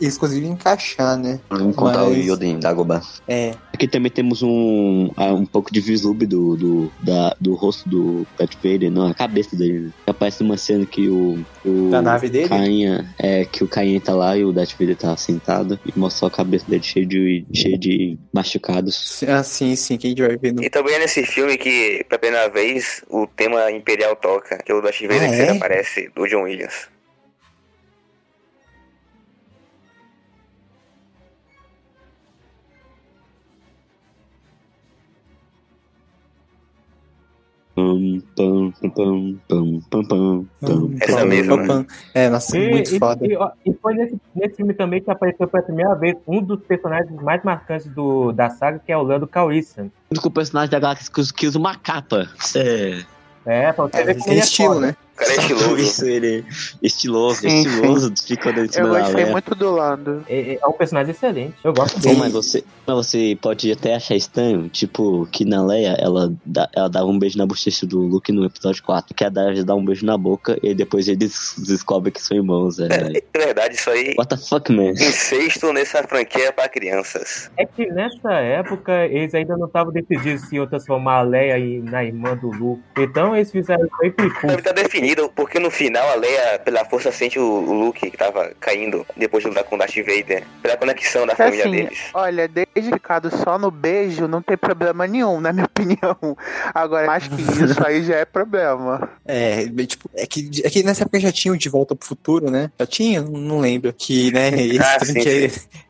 eles conseguiram encaixar, né? Vamos contar o Mas- Yoda em Dagobah. É. Aqui também temos um, um pouco de vislumbre do, do, da- do rosto do Darth Vader, não, a cabeça dele. né? Aparece uma cena que o, o Da nave dele? Cainha, é, que o Cainha tá lá e o Darth Vader tá sentado e mostra a cabeça dele cheio de, cheio de machucados. Ah, sim, sim, que a gente vai ver no. E também é nesse filme que, pela primeira vez, o tema Imperial toca, que é o Darth Vader Ah, que é? aparece, do John Williams. Pam, pam, pam, pam, pam, pam, pam, pam. Essa Pam, mesma, pam, pam. É, nossa, muito e, foda. e- e foi nesse, nesse filme também que apareceu pela primeira vez um dos personagens mais marcantes do, da saga, que é o Lando Calrissian. Junto com o personagem da Galáxia que, usa uma capa. É. É, pra você É, ver como é estilo, foda. né? O cara é estiloso. Isso, ele. Estiloso, Sim, estiloso, em cima Eu gostei galera. muito do Lando. É, é um personagem excelente. Eu gosto Bom, dele. mas você, mas você pode até achar estranho, tipo, que na Leia, ela, dá, ela dava um beijo na bochecha do Luke no episódio 4, que a Daenerys dá um beijo na boca e depois eles descobrem que são irmãos. É. É verdade, isso aí. What the fuck, man? Incesto nessa franquia é pra crianças. É que nessa época eles ainda não estavam decididos se iam transformar a Leia na irmã do Luke. Então eles fizeram isso aí por Deve estar definido, porque no final a Leia, pela força, sente o, o Luke que tava caindo depois de lutar com o Darth Vader, pela conexão da É família assim, deles. olha, desde ficado só no beijo, não tem problema nenhum, na minha <laughs> opinião. Agora, mais que isso aí já é problema. É, bem, tipo, é que, é que nessa época já tinha o De Volta pro Futuro, né? Já tinha? Não lembro. Que, né, <laughs> esse Ah, sim, que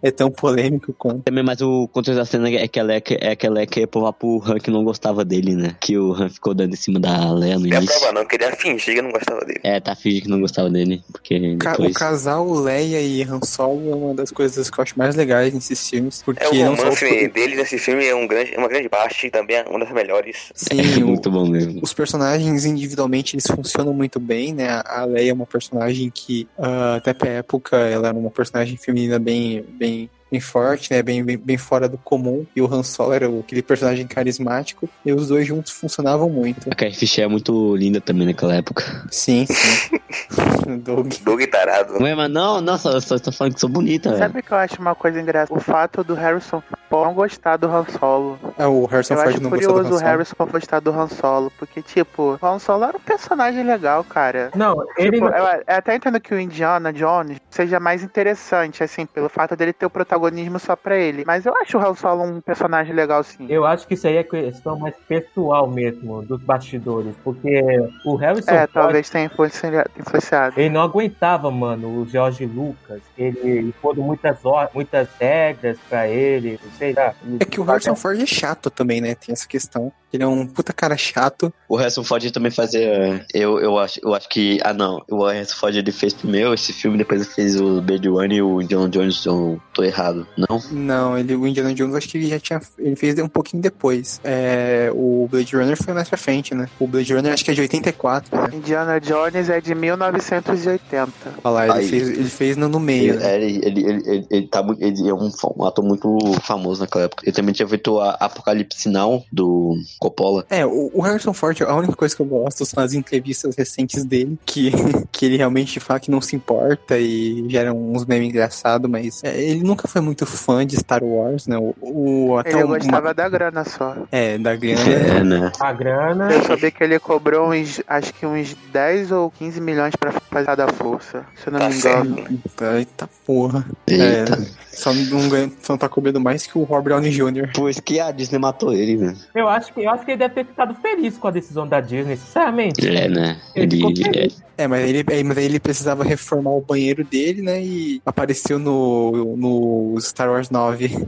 é, é tão polêmico quanto. Também, mas o contexto da cena é que ela é, que- é que ela é que provar pro Han que não gostava dele, né? Que o Han ficou dando em cima da Leia no Não é início. prova não, queria fingir não gostava dele. É, tá fingindo que não gostava dele, porque Ca- depois... O casal Leia e Han Solo é uma das coisas que eu acho mais legais nesses filmes. Porque É, o não só romance deles nesse filme é um grande, uma grande parte, também é uma das melhores. sim, É o- muito bom mesmo. os personagens individualmente eles funcionam muito bem, né? A Leia é uma personagem que, ah, até pra época, ela era uma personagem feminina bem, bem, bem forte, né? Bem, bem, bem fora do comum. E o Han Solo era o- aquele personagem carismático. E os dois juntos funcionavam muito. A Carrie Fisher é muito linda também naquela época. Sim, sim. <laughs> Doug. Doug tarado. Ué, mas não, nossa, eu só tô falando que sou bonita, velho. Sabe o que eu acho uma coisa engraçada? O fato do Harrison Ford não gostar do Han Solo. Ah, o Harrison Eu Ford não gostou do curioso Han o Solo. Harrison gostar do Han Solo, porque, tipo, o Han Solo era um personagem legal, cara. Não, ele Tipo, não- eu, eu até entendo que o Indiana Jones seja mais interessante, assim, pelo fato dele ter o protagonismo só pra ele. Mas eu acho o Han Solo um personagem legal, sim. Eu acho que isso aí é questão mais pessoal mesmo, dos bastidores. Porque o Harrison É, Ford, talvez tenha influencia- influenciado. ele não aguentava, mano, o George Lucas. Ele foram muitas horas, muitas regras pra ele, sei lá. É que o Harrison Ford é chato também, né? Tem essa questão. Ele é um puta cara chato. O Harrison Ford também fazia. Eu, eu, acho, eu acho que. Ah, não. O Harrison Ford ele fez primeiro esse filme, depois ele fez o Blade Runner e o Indiana Jones. Eu tô errado, não? Não, ele, o Indiana Jones acho que ele já tinha. Ele fez um pouquinho depois. É, o Blade Runner foi mais pra frente, né? O Blade Runner acho que é de 84, né? Indiana Jones é de 1980. Olha lá, ele Aí. fez, ele fez no, no meio, Ele, né? ele, ele, ele, ele, ele tá, ele é um, um ator muito famoso naquela época. Ele também tinha feito a Apocalipse Now do Coppola. É, o, o Harrison Ford, a única coisa que eu gosto são as entrevistas recentes dele, que, <laughs> que ele realmente fala que não se importa e gera uns memes engraçados, mas é, ele nunca foi muito fã de Star Wars, né? O, o- até Ele uma- gostava da grana só. É, da grana. É, né? A grana. Eu soube que ele cobrou uns, acho que uns 10 ou 15 milhões pra fazer da força, se eu não Tá me certo. engano. Eita porra. Eita. É, só não, ganha, só não tá cobrando mais que o Rob Downey Jr. Por isso que a Disney matou ele, né? Eu acho, que, eu acho que ele deve ter ficado feliz com a decisão da Disney, sinceramente. É, né? Ele Ele. feliz. É, mas ele, é, mas ele precisava reformar o banheiro dele, né? E apareceu no, no Star Wars 9.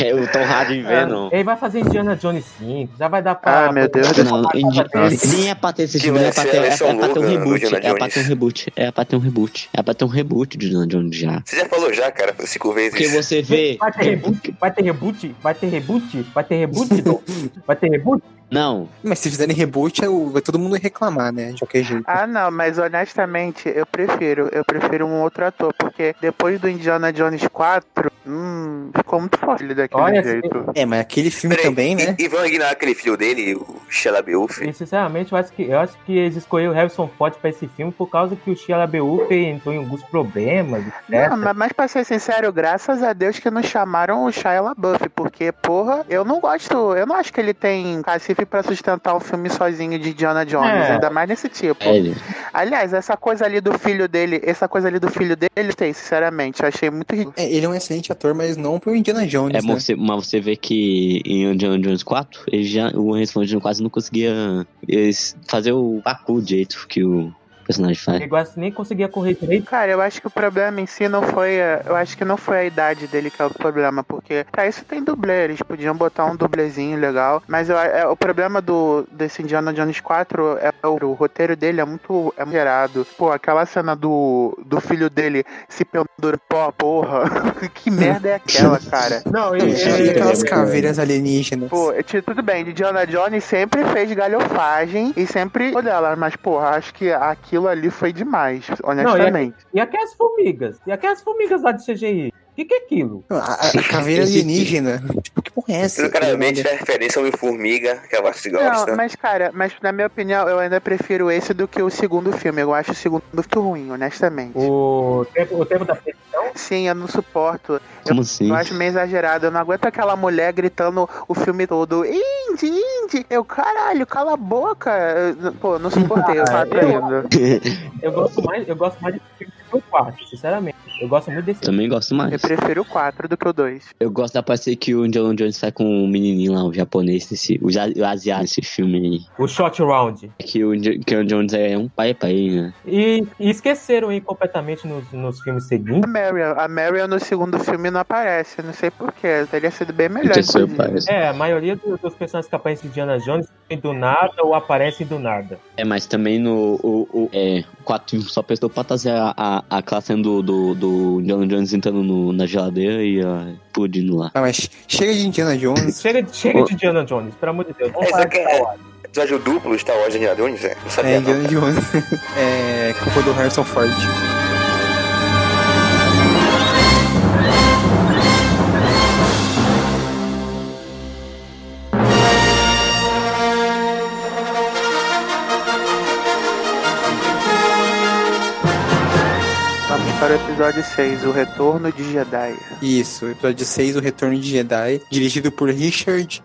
É, <laughs> é o Tom Hardy vendo. Ele vai fazer Indiana Jones 5, já vai dar pra. Ah, meu Deus. Não, pra- nem é pra ter esse filme, vai é pra ter, é, é pra ter um reboot. É pra ter um reboot. É pra ter um reboot. É pra ter um reboot de Indiana Jones já. Você já falou já, cara, cinco vezes. Porque você vê. Vai ter reboot? Vai ter reboot? Vai ter reboot? Vai ter reboot? <laughs> Vai ter reboot? put Não, Mas se fizerem reboot, é vai todo mundo reclamar, né? De qualquer jeito. Ah, não, mas honestamente, eu prefiro, eu prefiro um outro ator, porque depois do Indiana Jones 4, hum, ficou muito forte ele daquele Olha, jeito. É, mas aquele filme Peraí, também, né? E, e vão ignorar aquele filho dele, o Shia Beouf. E sinceramente, eu acho que, eu acho que eles escolheram o Harrison Ford pra esse filme por causa que o Shia LaBeouf entrou em alguns problemas, etc. Não, mas, mas pra ser sincero, graças a Deus que não chamaram o Shia LaBeouf, porque, porra, eu não gosto, eu não acho que ele tem cacife pra sustentar um filme sozinho de Indiana Jones, É. ainda mais nesse tipo. é. Aliás, essa coisa ali do filho dele, essa coisa ali do filho dele, tem, sinceramente, eu achei muito ridículo. É, ele é um excelente ator, mas não pro Indiana Jones, É, né? mas, você, mas você vê que em Indiana Jones 4, ele já, o Harrison Ford quase não conseguia eles, fazer o Baku do jeito que o personagem faz. Ele quase nem conseguia correr direito. Cara, eu acho que o problema em si não foi. a- Eu acho que não foi a idade dele que é o problema, porque pra isso tem dublê, eles podiam botar um dublezinho legal. Mas eu- é, o problema do desse Indiana Jones 4 é o, o roteiro dele é muito é gerado. Pô, aquela cena do, do filho dele se pendurando, pô, porra. <laughs> que merda é aquela, cara? Não, E, e aquelas caveiras alienígenas. Pô, é, tipo, tudo bem, Indiana Jones sempre fez galhofagem e sempre foi dela, mas porra, acho que aquilo ali foi demais, honestamente. E aquelas formigas? E aquelas formigas lá de CGI? O que, que é aquilo? A, a- a <laughs> caveira alienígena. tipo, que porra é essa? Isso claramente é referência ao Homem-Formiga, que a Vassi gosta. Não, mas cara, mas na minha opinião, eu ainda prefiro esse do que o segundo filme. Eu acho o segundo muito ruim, honestamente. O tempo, o tempo da perdição? Sim, eu não suporto. Como assim? Eu acho meio exagerado. Eu não aguento aquela mulher gritando o filme todo. Indy, Indy! Eu, caralho, cala a boca. Eu- Pô, eu não suportei. Eu tava eu- traindo. <laughs> Eu gosto mais, eu gosto mais desse que o 4, sinceramente. Eu gosto muito desse filme. Também gosto mais. Eu prefiro o 4 do que o 2. Eu gosto da parceria que o Indiana Jones sai com o menininho lá, o japonês, nesse, o, o asiático nesse filme aí. O Shot Round. Que o Indi- que o Indiana Jones é um pai pra ele, né? E, e esqueceram aí completamente nos, nos filmes A seguintes. Marion, a Marion no segundo filme não aparece. Não sei porquê. Teria sido bem melhor. Terceiro. É, a maioria do- dos personagens que aparecem em Indiana Jones vem do nada ou aparecem do nada. É, mas também no. O, o, é, o 4 só prestou pra trazer a, a, a classe do, do, do Indiana Jones entrando no- na geladeira e uh, explodindo lá. Ah, mas chega de Indiana Jones. Chega, chega de Indiana Jones, pelo amor de Deus. Vamos falar aqui de é- Star Wars. Episódio duplo Star Wars de Indiana Jones, é? Não sabia É. Indiana Jones. <laughs> é culpa do Harrison Ford. Para o episódio 6, o retorno de Jedi. Isso, episódio 6, O Retorno de Jedi, dirigido por Richard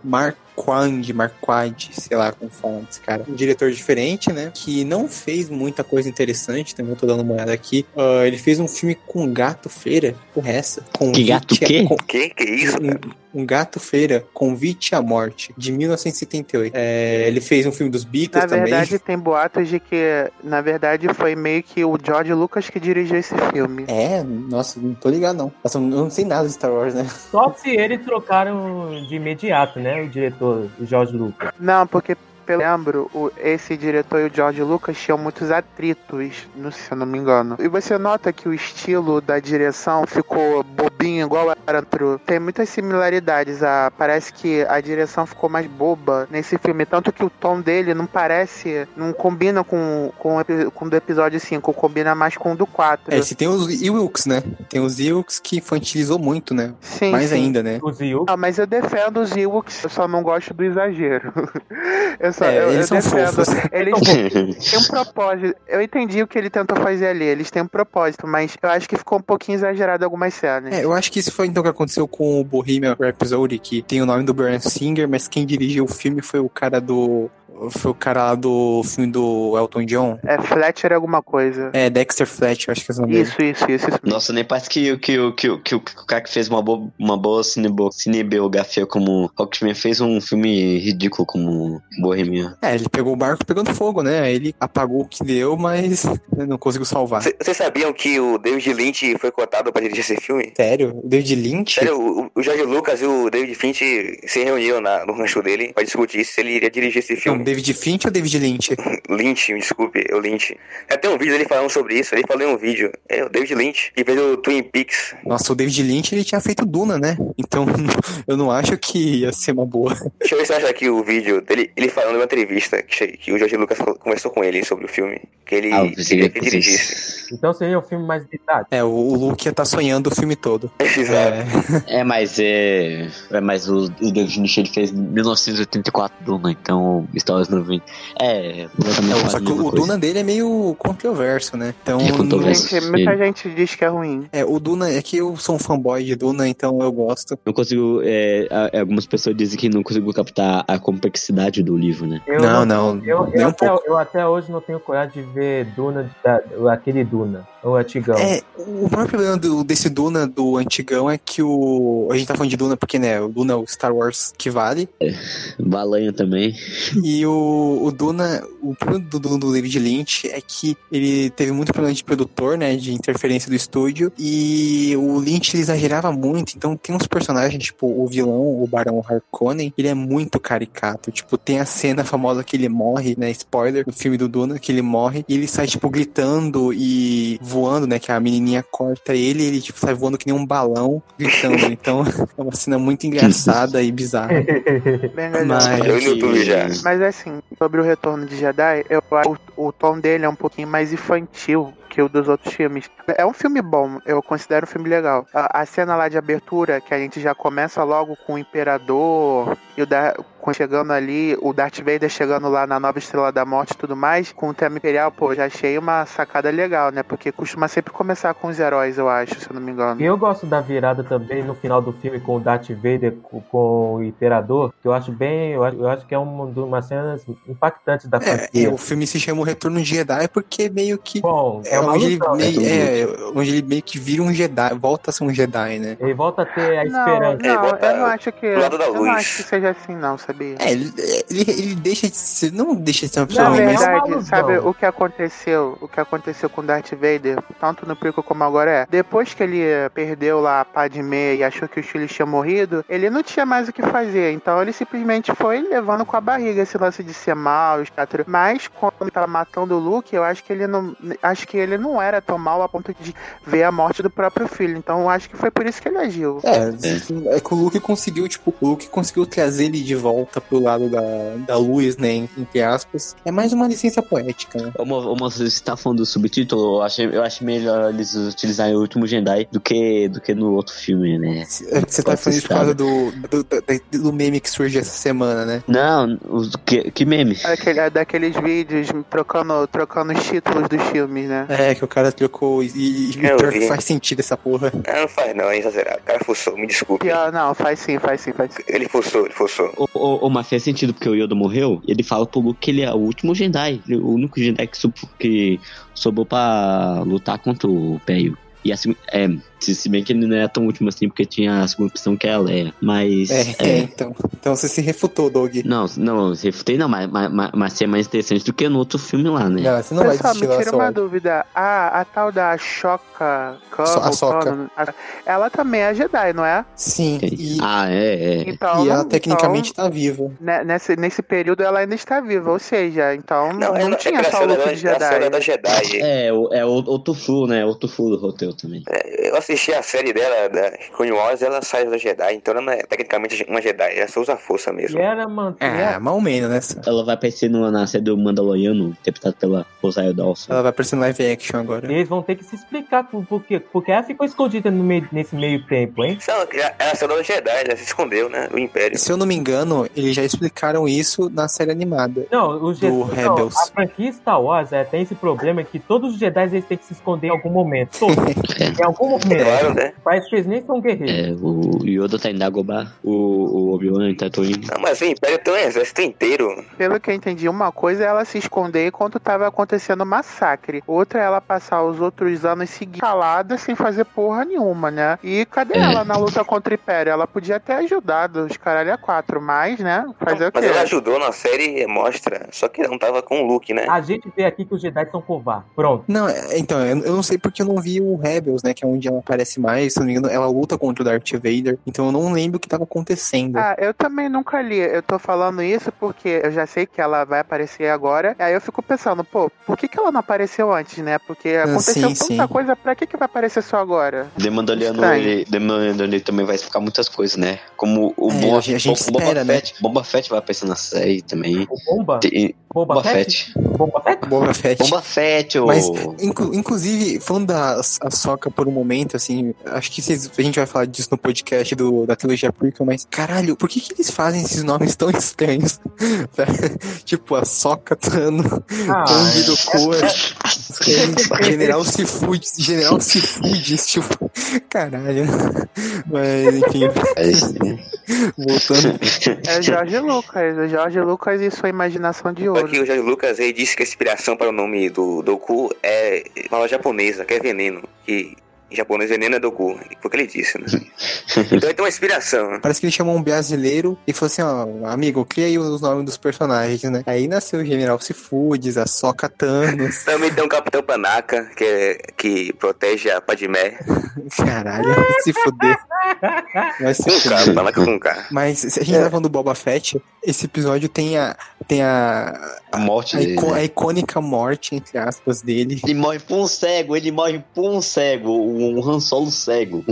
Marquand, Marquand, sei lá como fala cara. Um diretor diferente, né? Que não fez muita coisa interessante, também eu tô dando uma olhada aqui. Ah, ele fez um filme com gato feira, porra é essa? Que gato quê? com- Que? Que isso, cara? um, um gato feira, Convite à Morte, de 1978. É, ele fez um filme dos Beatles Na também. verdade, tem boatos de que, na verdade, foi meio que o George Lucas que dirigiu esse filme. É, nossa, não tô ligado não. Nossa, eu não sei nada de Star Wars, né? Só se eles trocaram de imediato, né? O diretor do George Lucas. Não, porque pelo lembro, o, esse diretor e o George Lucas tinham muitos atritos, não sei se eu não me engano. E você nota que o estilo da direção ficou bobinho, igual era outro. Tem muitas similaridades. A, parece que a direção ficou mais boba nesse filme. Tanto que o tom dele não parece. Não combina com, com, com o do episódio 5, combina mais com o do 4. É, se tem os Ewoks, né? Tem os Ewoks que infantilizou muito, né? Sim. Mais sim. ainda, né? Os Ewoks. Ah, mas eu defendo os Ewoks, eu só não gosto do exagero. <laughs> Eu só, É, eu, eles eu são defendo. fofos. Eles <laughs> têm um propósito. Eu entendi o que ele tentou fazer ali. Eles têm um propósito, mas eu acho que ficou um pouquinho exagerado algumas cenas. É, eu acho que isso foi então o que aconteceu com o Bohemian Rhapsody, que tem o nome do Brian Singer, mas quem dirigiu o filme foi o cara do. Foi o cara lá do filme do Elton John. É Fletcher alguma coisa. É, Dexter Fletcher, acho que é o nome dele. Isso, isso, isso, isso. Nossa, nem parece que, que, que, que, que o cara que fez uma boa, uma boa cinebiografia como Rocketman fez um filme ridículo como Bohemian. É, ele pegou o barco pegando fogo, né? Aí ele apagou o que deu, mas não conseguiu salvar. Vocês sabiam que o David Lynch foi cotado pra dirigir esse filme? Sério? O David Lynch? Sério, o, o Jorge Lucas e o David Finch se reuniram na- no rancho dele pra discutir se ele iria dirigir esse Não, filme. David Finch ou David Lynch? Lynch, me desculpe, é o Lynch. Até um vídeo dele falando sobre isso, ele falou em um vídeo. É o David Lynch, que fez o Twin Peaks. Nossa, o David Lynch ele tinha feito Duna, né? Então <laughs> eu não acho que ia ser uma boa. Deixa eu ver se eu acho aqui o vídeo dele, ele falando em uma entrevista que, que o Jorge Lucas conversou com ele sobre o filme. Que ele Ah, eu dirigisse. vocês... Então seria um filme mais de idade. É, o, o Luke ia estar sonhando o filme todo. <laughs> Exato. É, É, mas é. É, mas o, o David Lynch ele fez em 1984 Duna, então Star Wars 90. É, exatamente é, só que o coisa. Duna dele é meio controverso, né? Então. É controverso. Gente, muita gente diz que é ruim. É, o Duna é que eu sou um fanboy de Duna, então eu gosto. Não consigo. É, algumas pessoas dizem que não consigo captar a complexidade do livro, né? Eu Não, não, Eu, nem eu, um até, pouco. eu até hoje não tenho coragem de ver Duna, da- aquele Duna, o antigão. É, o maior problema do- desse Duna do antigão é que o. A gente tá falando de Duna porque, né, o Duna é o Star Wars que vale. Balanha também. E o, o Duna, o problema do Duna do David Lynch é que ele teve muito problema de produtor, né, de interferência do estúdio, e o Lynch ele exagerava muito, então tem uns personagens, tipo o vilão, o Barão Harkonnen, ele é muito caricato, tipo, tem a cena famosa que ele morre, né, spoiler, no filme do Duna, que ele morre, e ele sai, tipo, gritando e voando, né, que a menininha corta ele, e ele, tipo, sai voando que nem um balão, gritando, <laughs> então é uma cena muito engraçada e bizarra. <laughs> Mas- Eu no YouTube já. Mas assim, sobre o retorno de Jedi, eu acho o, o tom dele é um pouquinho mais infantil que o dos outros filmes. É um filme bom, eu considero um filme legal. A, a cena lá de abertura, que a gente já começa logo com o Imperador e o da, chegando ali, o Darth Vader chegando lá na Nova Estrela da Morte e tudo mais, com o tema imperial, pô, já achei uma sacada legal, né? Porque costuma sempre começar com os heróis, eu acho, se eu não me engano. E eu gosto da virada também no final do filme com o Darth Vader com, com o Imperador, que eu acho bem, eu acho, eu acho que é uma de umas cenas impactantes da É, franquia. é, o filme se chama O Retorno de Jedi porque meio que. Bom, é, É uma onde, ele luta, né? meio, tudo é, onde ele meio que vira um Jedi, volta a ser um Jedi, né? Ele volta a ter a Não, esperança. Ele não, eu não acho que. Eu não acho que seja assim, não, sabia? É, ele, ele, ele deixa de ser. Não deixa de ser uma pessoa Na Não, ruim, é mas. verdade, alusão. sabe o que aconteceu? O que aconteceu com Darth Vader, tanto no prequel como agora é. Depois que ele perdeu lá a Padmé e achou que os filhos tinham morrido, ele não tinha mais o que fazer. Então ele simplesmente foi levando com a barriga esse lance de ser mal, etc. Mas quando ele tava matando o Luke, eu acho que ele não. Acho que ele não era tão mal a ponto de ver a morte do próprio filho. Então eu acho que foi por isso que ele agiu. É, é que o Luke conseguiu, tipo, o Luke conseguiu trazer ele de volta pro lado da, da luz, né? Entre aspas. É mais uma licença poética, né? Ô, moço, você tá falando do subtítulo, eu acho, eu acho melhor eles utilizarem o último Jedi do que, do que no outro filme, né? Você tá Pode falando isso por causa do, do, do, do meme que surgiu essa semana, né? Não, os, que, que meme? Aquele, daqueles vídeos trocando, trocando os títulos dos filmes, né? É, que o cara trocou e, e, e pior que faz sentido essa porra. Ah, não faz não, é exagerado. O cara forçou, me desculpe. Pior, não, faz sim, faz sim, faz sim. Ele forçou, ele forçou. Ô, ô, ô, mas faz sentido porque o Yoda morreu ele fala pro Luke que ele é o último Jedi. O único Jedi que, que sobrou pra lutar contra o Peio. E assim, é, Se, se bem que ele não era tão último assim, porque tinha a segunda opção que é a Leia. Mas. É, é, então. Então você se refutou, Doug. Não, não, refutei não, mas, mas, mas, mas é mais interessante do que no outro filme lá, né? Não, você não vai Pessoal, desistir me tira uma dúvida. A, a tal da Choca... A Cano, ela também é Jedi, não é? Sim, e, Ah, é, é. Então, e ela então, tecnicamente tá viva. né, nesse, nesse período ela ainda está viva, ou seja, então não, Não, ela tinha é só o de Jedi. da Jedi. É, o- é o- outro fulo, né? Outro fulo do roteiro também. Eu assisti a série dela, da Clone Wars, ela sai da Jedi, então ela não é tecnicamente uma Jedi, ela só usa força E mesmo. era manter. É, mal menos, né? Ela vai aparecer no, na série do Mandaloriano, interpretado pela Rosario Dawson. Ela vai aparecer no live action agora. Eles vão ter que se explicar por, por quê. Porque ela ficou escondida no meio, nesse meio tempo, hein? Não, ela ela saiu da Jedi, ela se escondeu, né? No Império. Se eu não me engano, eles já explicaram isso na série animada. Não, os Do Jedi. Não, Rebels. a franquia Star Wars é, tem esse problema que todos os Jedi eles têm que se esconder em algum momento. Todos. <laughs> em algum momento. Claro, né? Que eles nem são guerreiros. É, o Yoda tá em Dagobah, o, o Obi-Wan em Tatooine. Não, mas o Império tem um exército inteiro. Pelo que eu entendi, uma coisa é ela se esconder enquanto tava acontecendo o massacre. Outra é ela passar os outros anos seguindo calada sem fazer porra nenhuma, né? E cadê É. ela na luta contra o Império? Ela podia ter ajudado os caralho a quatro, mas, né? Fazer o Mas quê? ela ajudou na série, mostra. Só que não tava com o Luke, né? A gente vê aqui que os Jedi são covardes. Pronto. Não, é- então, eu eu não sei porque eu não vi o Rebels, né? Que é onde ela aparece mais. Se não me engano, ela luta contra o Darth Vader. Então eu não lembro o que tava acontecendo. Ah, eu também nunca li. Eu tô falando isso porque eu já sei que ela vai aparecer agora. Aí eu fico pensando, pô, por que, que ela não apareceu antes, né? Porque aconteceu sim, tanta sim. coisa, pra que, que vai aparecer só agora? Estranho. ele, The Mandaloriano ele também vai explicar muitas coisas, né? Como o É, Boba, a gente Boba espera, né? Fett. Boba Fett vai aparecer na série também. O Bomba? Tem- Boba, Boba Fett? Fett. Boba Fett? Boba Fett. Boba Fett, ô. Mas, inclu- inclusive, falando da a Soca por um momento, assim, acho que vocês- a gente vai falar disso no podcast do, da trilogia Prequel, mas, caralho, por que que eles fazem esses nomes tão estranhos? <laughs> tipo, a Soca Tano, Ah, do é. Cor, <laughs> General Seafoods, General Seafoods, tipo, caralho. Mas, enfim, voltando. É Jorge Lucas. O Jorge Lucas e sua imaginação de ouro. que o Jorge Lucas ele disse que a inspiração para o nome do Doku é palavra japonesa, que é veneno. Que em japonês veneno é Doku. Foi o que ele disse, né? <laughs> então ele tem uma inspiração. Parece que ele chamou um brasileiro e falou assim, ó, amigo, cria aí os nomes dos personagens, né? Aí nasceu o General Seafoods, a Soca Thanos. <laughs> Também tem um Capitão Panaca, que, é, que protege a Padmé. <laughs> Caralho, se fuder. Vai se fuder. Com K. Mas se a gente tá falando do Boba Fett, esse episódio tem a. Tem a. A morte A, dele. né? a icônica morte, entre aspas, dele. Ele morre por um cego, ele morre por um cego, um Han Solo cego.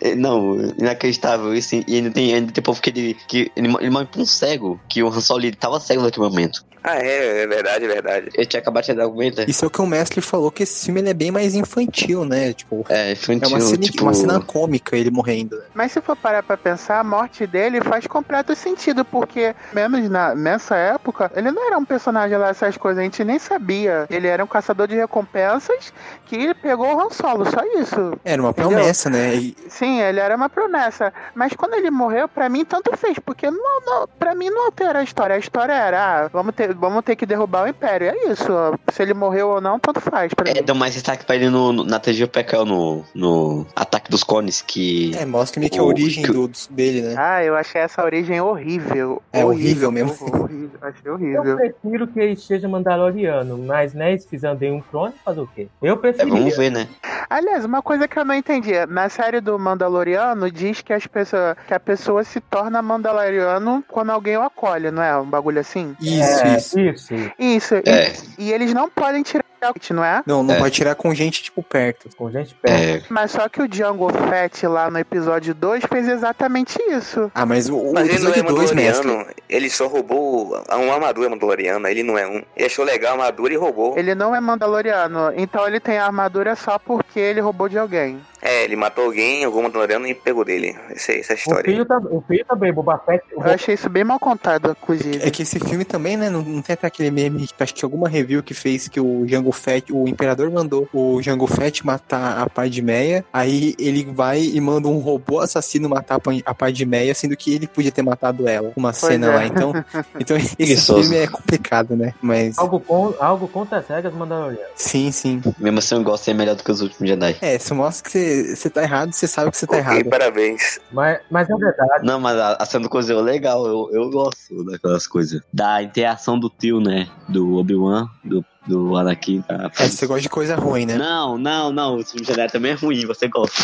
Eh, Não, inacreditável isso. E ainda tem, ainda tem povo que ele, que ele, ele por um cego, que o Han Solo ele tava cego naquele momento. Ah, é, é verdade, é verdade. Ele tinha acabado de dar argumento, né? Isso é o que o mestre falou, que esse filme ele é bem mais infantil, né? Tipo, É, é infantil, uma cena, tipo... uma cena cômica ele morrendo. né? Mas se for parar pra pensar, a morte dele faz completo sentido, porque, menos na, nessa época, ele não era um personagem lá, essas coisas, a gente nem sabia. Ele era um caçador de recompensas que ele pegou o Han Solo, só isso. Era uma Entendeu? promessa, né? E- Sim, ele era uma promessa. Mas quando ele morreu, pra mim, tanto fez, porque não, não, pra mim não altera a história. A história era, ah, vamos ter, vamos ter que derrubar o Império. É isso. Se ele morreu ou não, tanto faz pra É, mim. deu mais destaque pra ele no, no- na TG Pecal, no, no Ataque dos Cones, que... é, mostra meio que a origem que- do, dele, né? Ah, eu achei essa origem horrível. É horrível mesmo. Horrível, achei Eu horrível. prefiro que ele seja Mandaloriano, mas né, eles fizeram de um clone, fazer o quê? Eu É, prefiro. vamos ver, né? Aliás, uma coisa que eu não entendi. Na série do Mandaloriano, diz que, as pessoas, que a pessoa se torna Mandaloriano quando alguém o acolhe, não é? Um bagulho assim? Isso, é, isso. Isso. Isso. É. E, e eles não podem tirar o não é? Não, não É. pode tirar com gente, tipo, perto. Com gente perto. É, Mas só que o Django Fett lá no episódio 2 fez exatamente isso. Ah, mas o, o Mas é episódio 2, mestre. Mandaloriano, ele só roubou uma armadura Mandaloriana, ele não é um. Ele achou legal a armadura e roubou. Ele não é Mandaloriano, então ele tem a armadura só porque ele roubou de alguém. É, ele matou alguém, algum Mandaloriano e pegou dele. Essa, essa é a O história. filho, tá, o filho também, Boba Fett. o Eu achei isso bem mal contado, inclusive. É que esse filme também, né? Não, não tem até aquele meme, que acho que alguma review que fez que o Django Fett, o Imperador mandou o Jango Fett matar a Padmeia, aí ele vai e manda um robô assassino matar a Pa- a Padmeia, sendo que ele podia ter matado ela. Uma cena é. lá, então, <laughs> então esse filme é complicado, né? Mas, Algo, com, algo contra as regras mandalorianas. sim, sim. Mesmo assim, eu gosto é melhor do que os últimos Jedi. É, você mostra que você, você tá errado, você sabe que você tá Ok, errado. parabéns. Mas, mas é verdade. Não, mas a, a cena do Cruzeiro é legal, eu, eu gosto daquelas coisas. Da interação do tio, né? Do Obi-Wan, do, do Anakin. Tá? É, você gosta de coisa ruim, né? Não, não, não, o último Jedi também é ruim, você gosta.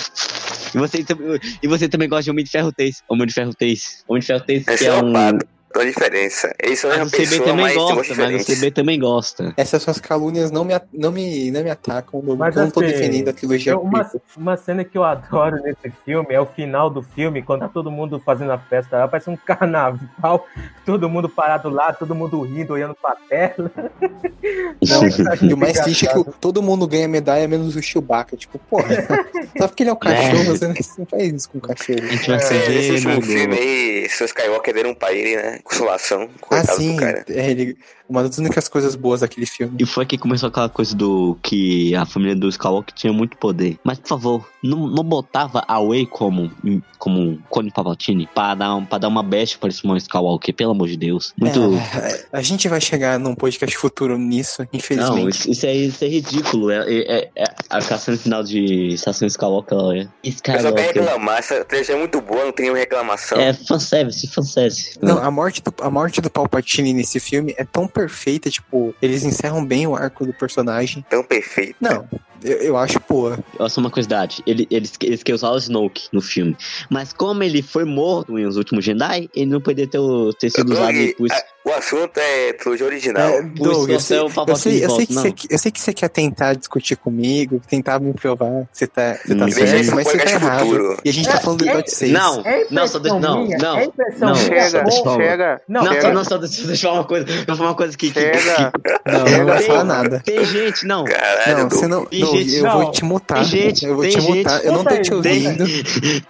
E você, e você também gosta de Homem de Ferro 3. Homem de Ferro 3. Homem de Ferro 3 Esse que é é um. Tem diferença. Eles são a Mas mesma o CB pessoa, também mas tem gosta, mas o. CB também gosta. Essas suas calúnias não me, não me, não me atacam. Eu Mas não tô assim, defendendo a trilogia Eu- uma, uma cena que eu adoro nesse filme é o final do filme, quando tá todo mundo fazendo a festa parece um carnaval, todo mundo parado lá, todo mundo rindo, olhando pra tela. <laughs> Não, E o mais triste é que todo mundo ganha medalha, menos o Chewbacca. Tipo, porra, <laughs> só porque ele é o cachorro, você não- você não faz isso com o cachorro. A gente vai É, ver esse último filme aí, seu Skywalker deram pra ele, né? Consolação. Ah, Coitado sim, do cara. é, ele, uma das únicas coisas boas daquele filme. E foi que começou aquela coisa do que a família do Skywalker tinha muito poder. Mas, por favor, não, não botava a Way como, como Cone Palpatine pra dar, um- pra dar uma best para esse Skywalker, pelo amor de Deus. Muito. É, a gente vai chegar num podcast futuro nisso, Não, infelizmente. isso, isso é, isso é ridículo. É, é, é, é a caçando final de Estação Skywalker. ela É. Eu só quero Skywalker. reclamar, essa trilogia é muito boa, não tem nenhuma reclamação. É fanservice, fanservice. Não, a morte, do, a morte do Palpatine nesse filme é tão perfeita, tipo, eles encerram bem o arco do personagem. Tão perfeito. Não, eu, eu acho boa. Olha só uma curiosidade. Ele, eles, eles queriam usar o Snoke no filme. Mas como ele foi morto em Os Últimos Jedi, ele não poderia ter, ter sido usado Doug, depois. O assunto é trilogia original. É, Doug, isso eu sei, é o eu, sei, eu, sei que você, eu sei que você quer tentar discutir comigo, tentar me provar que você tá, você tá Hum. Certo, mas você tá podcast errado. futuro. E a gente tá falando do É, episódio 6. Não, É não, só deixa, impressão não, não. é não. Chega, falar. chega. Não, Não, chega. só, não, só deixa, deixa eu falar uma coisa. Eu vou falar uma coisa que. que- Chega. Não, eu não vou Tem- falar nada. Tem gente, não. Caralho, Não, você não. Tem Não, gente- eu vou não, te mutar. tem gente- eu vou tem te mutar. Eu não tô te ouvindo.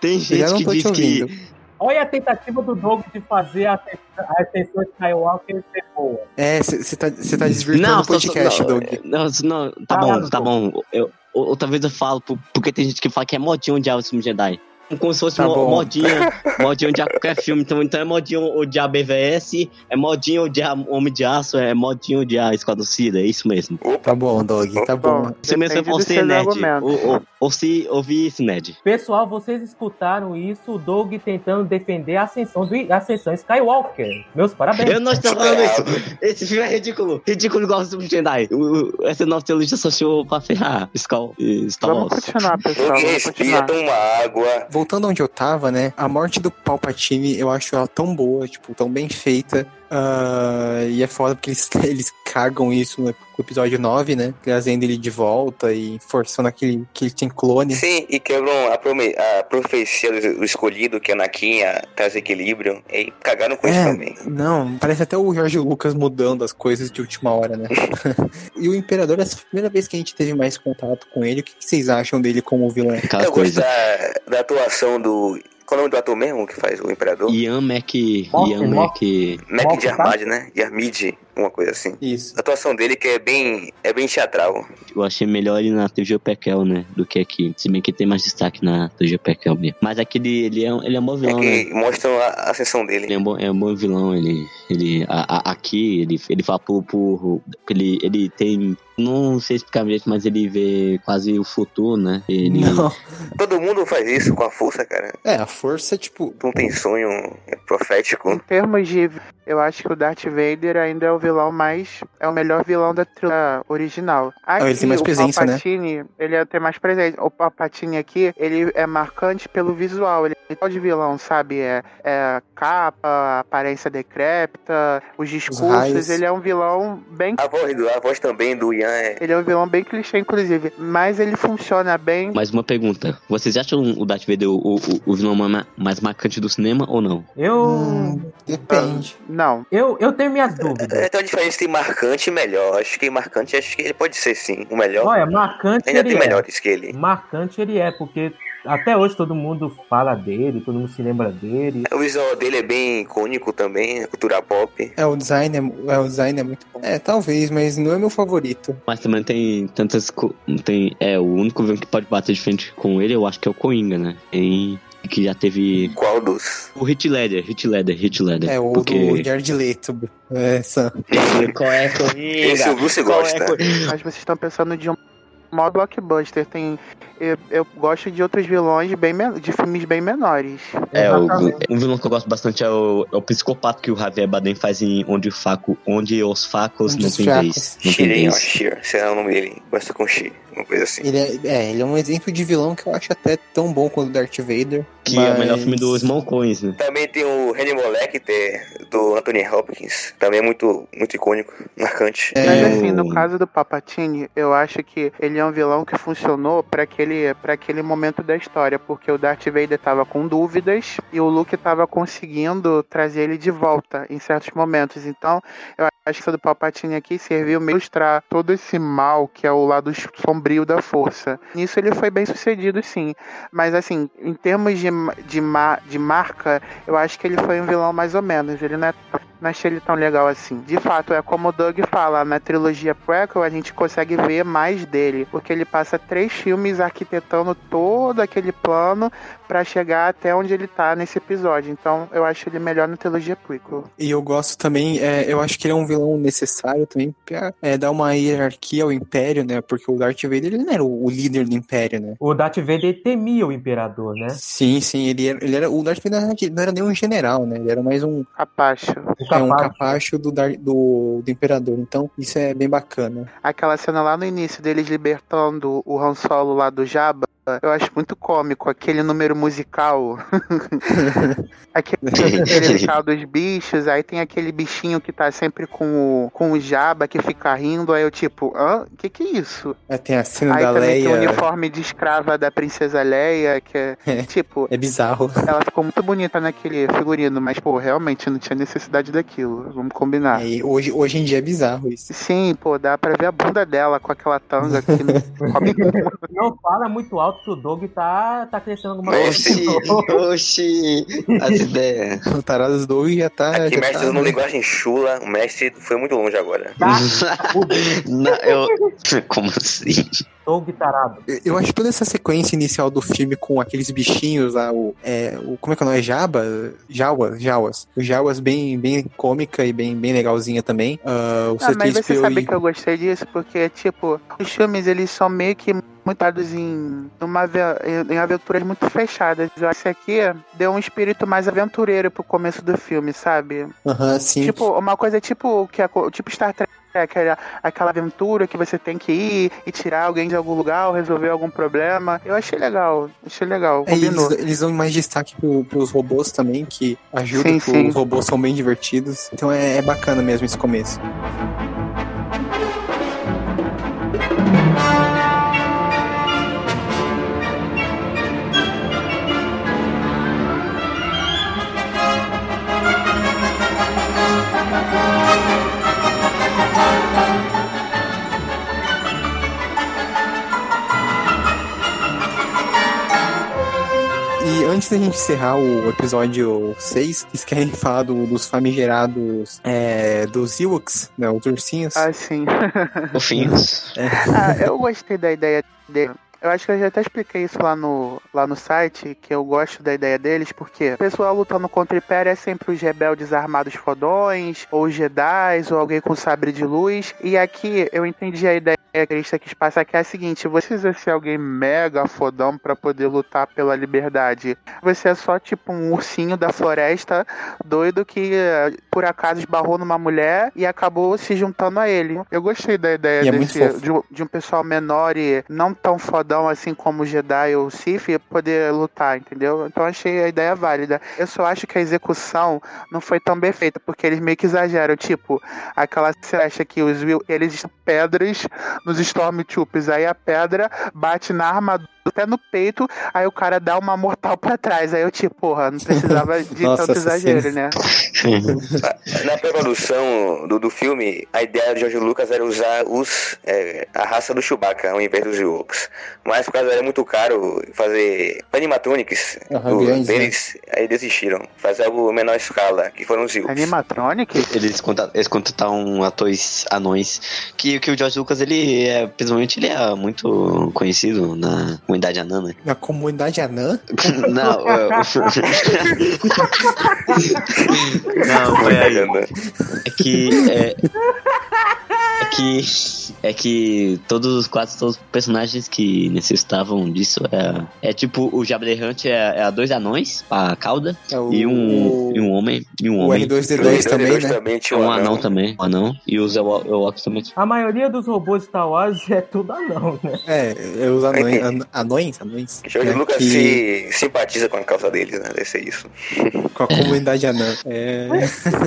Tem Eu gente não que tô te diz ouvindo. que. Olha a tentativa do Doug de fazer a ascensão- ascensão Skywalker ser boa. É, você tá, cê tá desvirtuando Não, o só- podcast, não, Doug. não, não, tá Fala, bom, tá bom. Eu, outra vez eu falo, por- porque tem gente que fala que é modinho o filme Jedi. Como se fosse Tá bom. modinha, <laughs> modinha odiar qualquer filme. Então, então é modinho odiar BVS, é modinho odiar Homem de Aço, é modinho odiar Esquadrão Suicida, é isso mesmo. Tá bom, Doug, tá bom. Bom, Isso mesmo é você, Ned. Ou, ou, ou se ouvir isso, Ned. Pessoal, vocês escutaram isso, o Doug tentando defender a ascensão, do, a ascensão Skywalker. Meus parabéns. Eu não estou falando isso. Esse filme é ridículo. Ridículo igual o Jedi. O- o- Essa nova trilogia só chegou pra ferrar Skull e Star Vamos continuar, pessoal. Respira, continuar. toma água. Voltando onde eu tava, né? A morte do Palpatine, eu acho ela tão boa, tipo, tão bem feita. Ah, e é foda porque eles, <laughs> eles cagam isso no episódio 9, né? Trazendo ele de volta e forçando aquele que ele tem clone. Sim, e quebram a, prome- a profecia do, do escolhido, que Anakin ia trazer equilíbrio. E cagaram com isso É, também. não, parece até o Jorge Lucas mudando as coisas de última hora, né? <laughs> e o Imperador, essa foi a primeira vez que a gente teve mais contato com ele. O que que vocês acham dele como vilão? Aquela Eu gosto coisa. da, da atuação do. Qual é o nome do ator mesmo que faz o Imperador? Ian Mac. Ian. Mac. Mac de tá? Armad, né? De Armid, uma coisa assim. Isso. A atuação dele que é bem, é bem teatral. Eu achei melhor ele na TV Pekel, né? Do que aqui. Se bem que tem mais destaque na TV Pekel mesmo. Mas aquele, ele é, um- ele é um bom É vilão, né? que mostram a a ascensão Ele dele. é um bom, é um bom vilão, ele. ele a- a- aqui, ele, ele fala por. por ele, ele tem. Não sei explicar direito, mas ele vê quase o futuro, né? Ele. Não. <laughs> Todo mundo faz isso com a força, cara. É, a força, tipo. Não tem sonho é profético. Em termos de. Eu acho que o Darth Vader ainda é o vilão mais. É o melhor vilão da trilogia original. Aqui, ele tem mais presença, o né? Palpatine, ele é tem mais presença. O Palpatine aqui, ele é marcante pelo visual. Ele é de vilão, sabe? É, é capa, aparência decrépita, os discursos. raios. ele é um vilão bem. A voz, do, a voz também do Ian é. Ele é um vilão bem clichê, inclusive. Mas ele funciona bem. Mais uma pergunta. Vocês acham o Darth Vader o, o, o vilão ma- mais marcante do cinema ou não? Eu, Hum, depende. Não. eu, eu tenho minhas dúvidas. É, tem uma diferença entre marcante e melhor. Acho que marcante, acho que ele pode ser sim o melhor. Olha, marcante Ainda ele tem é. melhores que ele. Marcante ele é, porque até hoje todo mundo fala dele, todo mundo se lembra dele. O visual dele é bem icônico também, a cultura pop. É, o design é, é, o design é muito bom. É, talvez, mas não é meu favorito. Mas também tem tantas. Tem, é, o único vilão que pode bater de frente com ele, eu acho que é o Coringa, né? Tem. Que já teve. Qual dos? O Hit Leather, Hit Leather, Hit Leather. É, o porque... do Jared Leto. É, Sam. Qual é Coringa? Esse o Bruce Qual gosta. é? Mas vocês estão pensando de um modo blockbuster. Tem, eu, eu gosto de outros vilões bem de filmes bem menores. É, o, um vilão que eu gosto bastante é o, é o psicopata que o Javier Bardem faz em Onde, o faco, onde os facos Onde não tem fracos. vez. Não tem Shiren ou é o nome dele. Começa com She, uma coisa assim. Ele é, é, ele é um exemplo de vilão que eu acho até tão bom quanto o Darth Vader. Que é o melhor mas- filme do Small Coins, né? Também tem o Hannibal Lecter, do Anthony Hopkins. Também é muito, muito icônico, marcante. É, Mas assim, no caso do Papatini, eu acho que ele é um vilão que funcionou pra aquele, aquele momento da história, porque o Darth Vader tava com dúvidas e o Luke tava conseguindo trazer ele de volta em certos momentos. Então, eu acho que essa do Palpatine aqui serviu pra ilustrar todo esse mal que é o lado sombrio da força. Nisso ele foi bem sucedido, sim. Mas assim, em termos de, de, de marca, eu acho que ele foi um vilão mais ou menos. Ele não é não achei ele tão legal assim. De fato, é como o Doug fala, na trilogia prequel a gente consegue ver mais dele, porque ele passa três filmes arquitetando todo aquele plano pra chegar até onde ele tá nesse episódio. Então, eu acho ele melhor na trilogia prequel. E eu gosto também, é, eu acho que ele é um vilão necessário também pra é, dar uma hierarquia ao Império, né? Porque o Darth Vader ele não era o, líder do Império, né? O Darth Vader temia o Imperador, né? Sim, sim, ele era, ele era o Darth Vader não era nem um general, né? Ele era mais um, Capacho. É, um capacho. do, do, do Imperador. Então, isso é bem bacana. Aquela cena lá no início deles libertando o Han Solo lá do Jabba, eu acho muito cômico. Aquele número musical. <laughs> aquele, aquele <laughs> musical dos bichos. Aí tem aquele bichinho que tá sempre com o, com o Jabba que fica rindo. Aí eu tipo, hã? Que que é isso? Aí tem a cena Aí da também tem o Leia. uniforme de escrava da princesa Leia, que é, É. tipo, É bizarro. ela ficou muito bonita naquele figurino, mas, pô, realmente não tinha necessidade daquilo. Vamos combinar. É, e hoje, hoje em dia é bizarro isso. Sim, pô, dá pra ver a bunda dela com aquela tanga que não <laughs> Não fala muito alto que o Doug tá, tá crescendo alguma Oxi, coisa. Oxi, as <laughs> ideias. O Taradas do já tá. Aqui, já mestre tá- usando linguagem chula, o mestre foi muito longe agora. Tá? <laughs> Não, eu... <laughs> Como assim? Doug tarado. Eu- Eu acho toda essa sequência inicial do filme com aqueles bichinhos lá, o, é, o como é que é o nome? Jabba? Jawas, Jawas. O Jawas bem, bem cômica e bem, bem legalzinha também. Ah, o Ah, mas você C3PO sabe e- que eu gostei disso? Porque, tipo, os filmes, eles são meio que montados em, ave- em aventuras muito fechadas. Eu acho que aqui deu um espírito mais aventureiro pro começo do filme, sabe? Aham, sim. Tipo, uma coisa tipo, que tipo Star Trek, aquela, aquela aventura que você tem que ir e tirar alguém de algum lugar ou resolver algum problema. Eu achei legal, achei legal, É, eles, eles dão mais destaque pro, pros robôs também, que ajudam, Sim, que sim. os robôs são bem divertidos. Então é, é bacana mesmo esse começo. E antes da gente encerrar o episódio 6, vocês querem falar do- dos famigerados é, dos Ewoks, né, os ursinhos? Ah, sim. Fofinhos. <laughs> Ah, eu gostei da ideia dele. Eu acho que eu já até expliquei isso lá no, lá no site, que eu gosto da ideia deles, porque o pessoal lutando contra o Império é sempre os rebeldes armados fodões, ou os Jedi, ou alguém com sabre de luz. E aqui eu entendi a ideia que a Krista quis passar, que é a seguinte: você precisa ser alguém mega fodão pra poder lutar pela liberdade. Você é só tipo um ursinho da floresta doido que eh, por acaso esbarrou numa mulher e acabou se juntando a ele. Eu gostei da ideia é desse, fofo. de, de um pessoal menor e não tão fodão assim como o Jedi ou o Sith poder lutar, entendeu? Então achei a ideia válida. Eu só acho que a execução não foi tão bem feita, porque eles meio que exageram. Tipo, aquela flecha que os Will, eles pedras nos Stormtroopers, aí a pedra bate na armadura até no peito, aí o cara dá uma mortal pra trás. Aí eu, tipo, porra, não precisava <laughs> de Nossa, tanto exagero, cena. né? <laughs> Na pré-produção do, do filme, a ideia de George Lucas era usar os, é, a raça do Chewbacca ao invés dos Ewoks. Mas por causa era muito caro fazer animatronics Aham, do- né? aí desistiram. Fazer algo menor escala, que foram os Ewoks. Animatronic? Eles, eles contrataram atores anões. Que, que o George Lucas, ele é, principalmente, ele é muito conhecido na comunidade anã, né? Na comunidade anã? <laughs> Não, é, <laughs> Não, foi aí. Propaganda. É que. É, é que. É que todos os quase todos os personagens que necessitavam disso é, é tipo o Jabba the Hutt é, é dois anões, a cauda, É o, e, um, e um homem. E um o homem. R2D2 também, né? também É tinha um anão também. Um anão. E os Ewo- Ewoks também. A maioria dos robôs de Star Wars é tudo anão, né? É, é os anões. an- Anões? Anões? George né, Lucas que- se simpatiza com a causa deles, né? Deve ser isso. <laughs> Com a comunidade anã. É.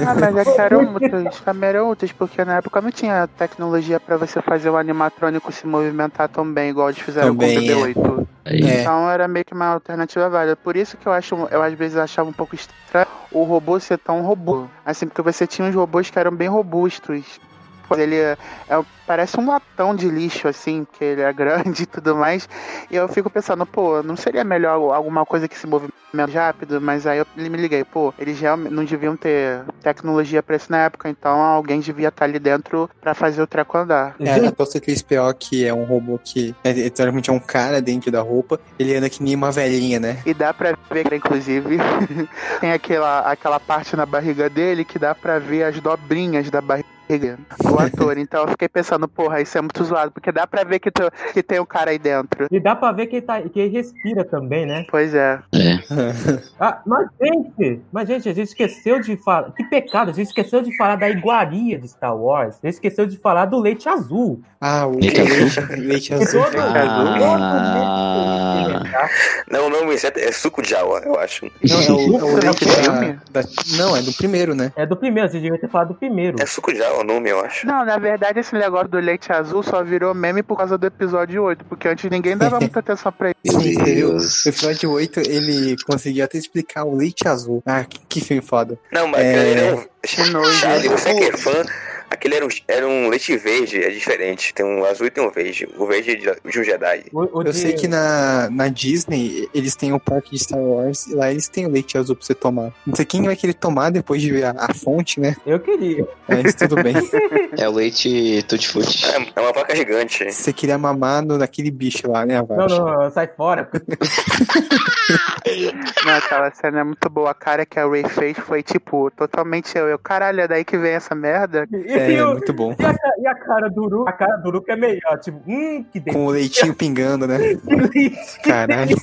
Ah, mas é que eram outros, também eram outros, porque na época não tinha tecnologia pra você fazer o animatrônico se movimentar tão bem, igual eles fizeram Também, com o BB-8. Aí, É. Então era meio que uma alternativa válida. Por isso que eu acho, eu às vezes achava um pouco estranho o robô ser tão robô. Assim, porque você tinha uns robôs que eram bem robustos. Ele é, é- parece um latão de lixo, assim, porque ele é grande e tudo mais. E eu fico pensando, pô, não seria melhor alguma coisa que se movimenta mais rápido? Mas aí eu me liguei, pô, eles realmente não deviam ter tecnologia pra isso na época, então alguém devia estar ali dentro pra fazer o treco andar. É, até o C3PO, que é um robô que é, literalmente é um cara dentro da roupa, ele anda que nem uma velhinha, né? E dá pra ver, inclusive, <laughs> tem aquela, aquela parte na barriga dele que dá pra ver as dobrinhas da barriga do ator. Então eu fiquei pensando, porra, isso é muito zoado, porque dá pra ver que, tu- que tem um cara aí dentro. E dá pra ver que ele, tá, que ele respira também, né? Pois é. é. Ah, mas, gente, mas, gente, a gente esqueceu de falar. Que pecado, a gente esqueceu de falar da iguaria de Star Wars. A gente esqueceu de falar do leite azul. Ah, o Leite leite, leite azul. Todo, Ah. Não, o nome certo é suco de Jawa, eu acho. Não, é o, é o Isso é leite da, da- Não, é do primeiro, né? É do primeiro, você devia ter falado do primeiro. É suco de Jawa o nome, eu acho. Não, na verdade esse negócio do leite azul só virou meme por causa do episódio 8, porque antes ninguém dava muita atenção pra isso. <laughs> Sim? Deus. No episódio 8, ele conseguiu até explicar o leite azul. Ah, que, que filme foda. Não, mas É. um... Que nojo. Charlie, você que é fã, aquele era um, era um leite verde, é diferente. Tem um azul e tem um verde. O verde é de, de um Jedi. O- o Eu de- sei que na, na Disney, eles têm o parque de Star Wars, e lá eles têm o leite azul pra você tomar. Não sei quem vai querer tomar depois de ver a, a fonte, né? Eu queria. Mas tudo bem. <laughs> É o leite tutti frutti. É, é uma placa gigante. Você queria mamar no, naquele bicho lá, né, Não, não, não, sai fora. <laughs> Não, aquela cena é muito boa. A cara que a Ray fez foi tipo, totalmente eu. eu Caralho, é daí que vem essa merda. E, É, e o- muito bom. e a, e a cara do Uru? A cara do Uru que é melhor. Tipo, hum, que Com o leitinho pingando, né? <laughs> delícia. Caralho.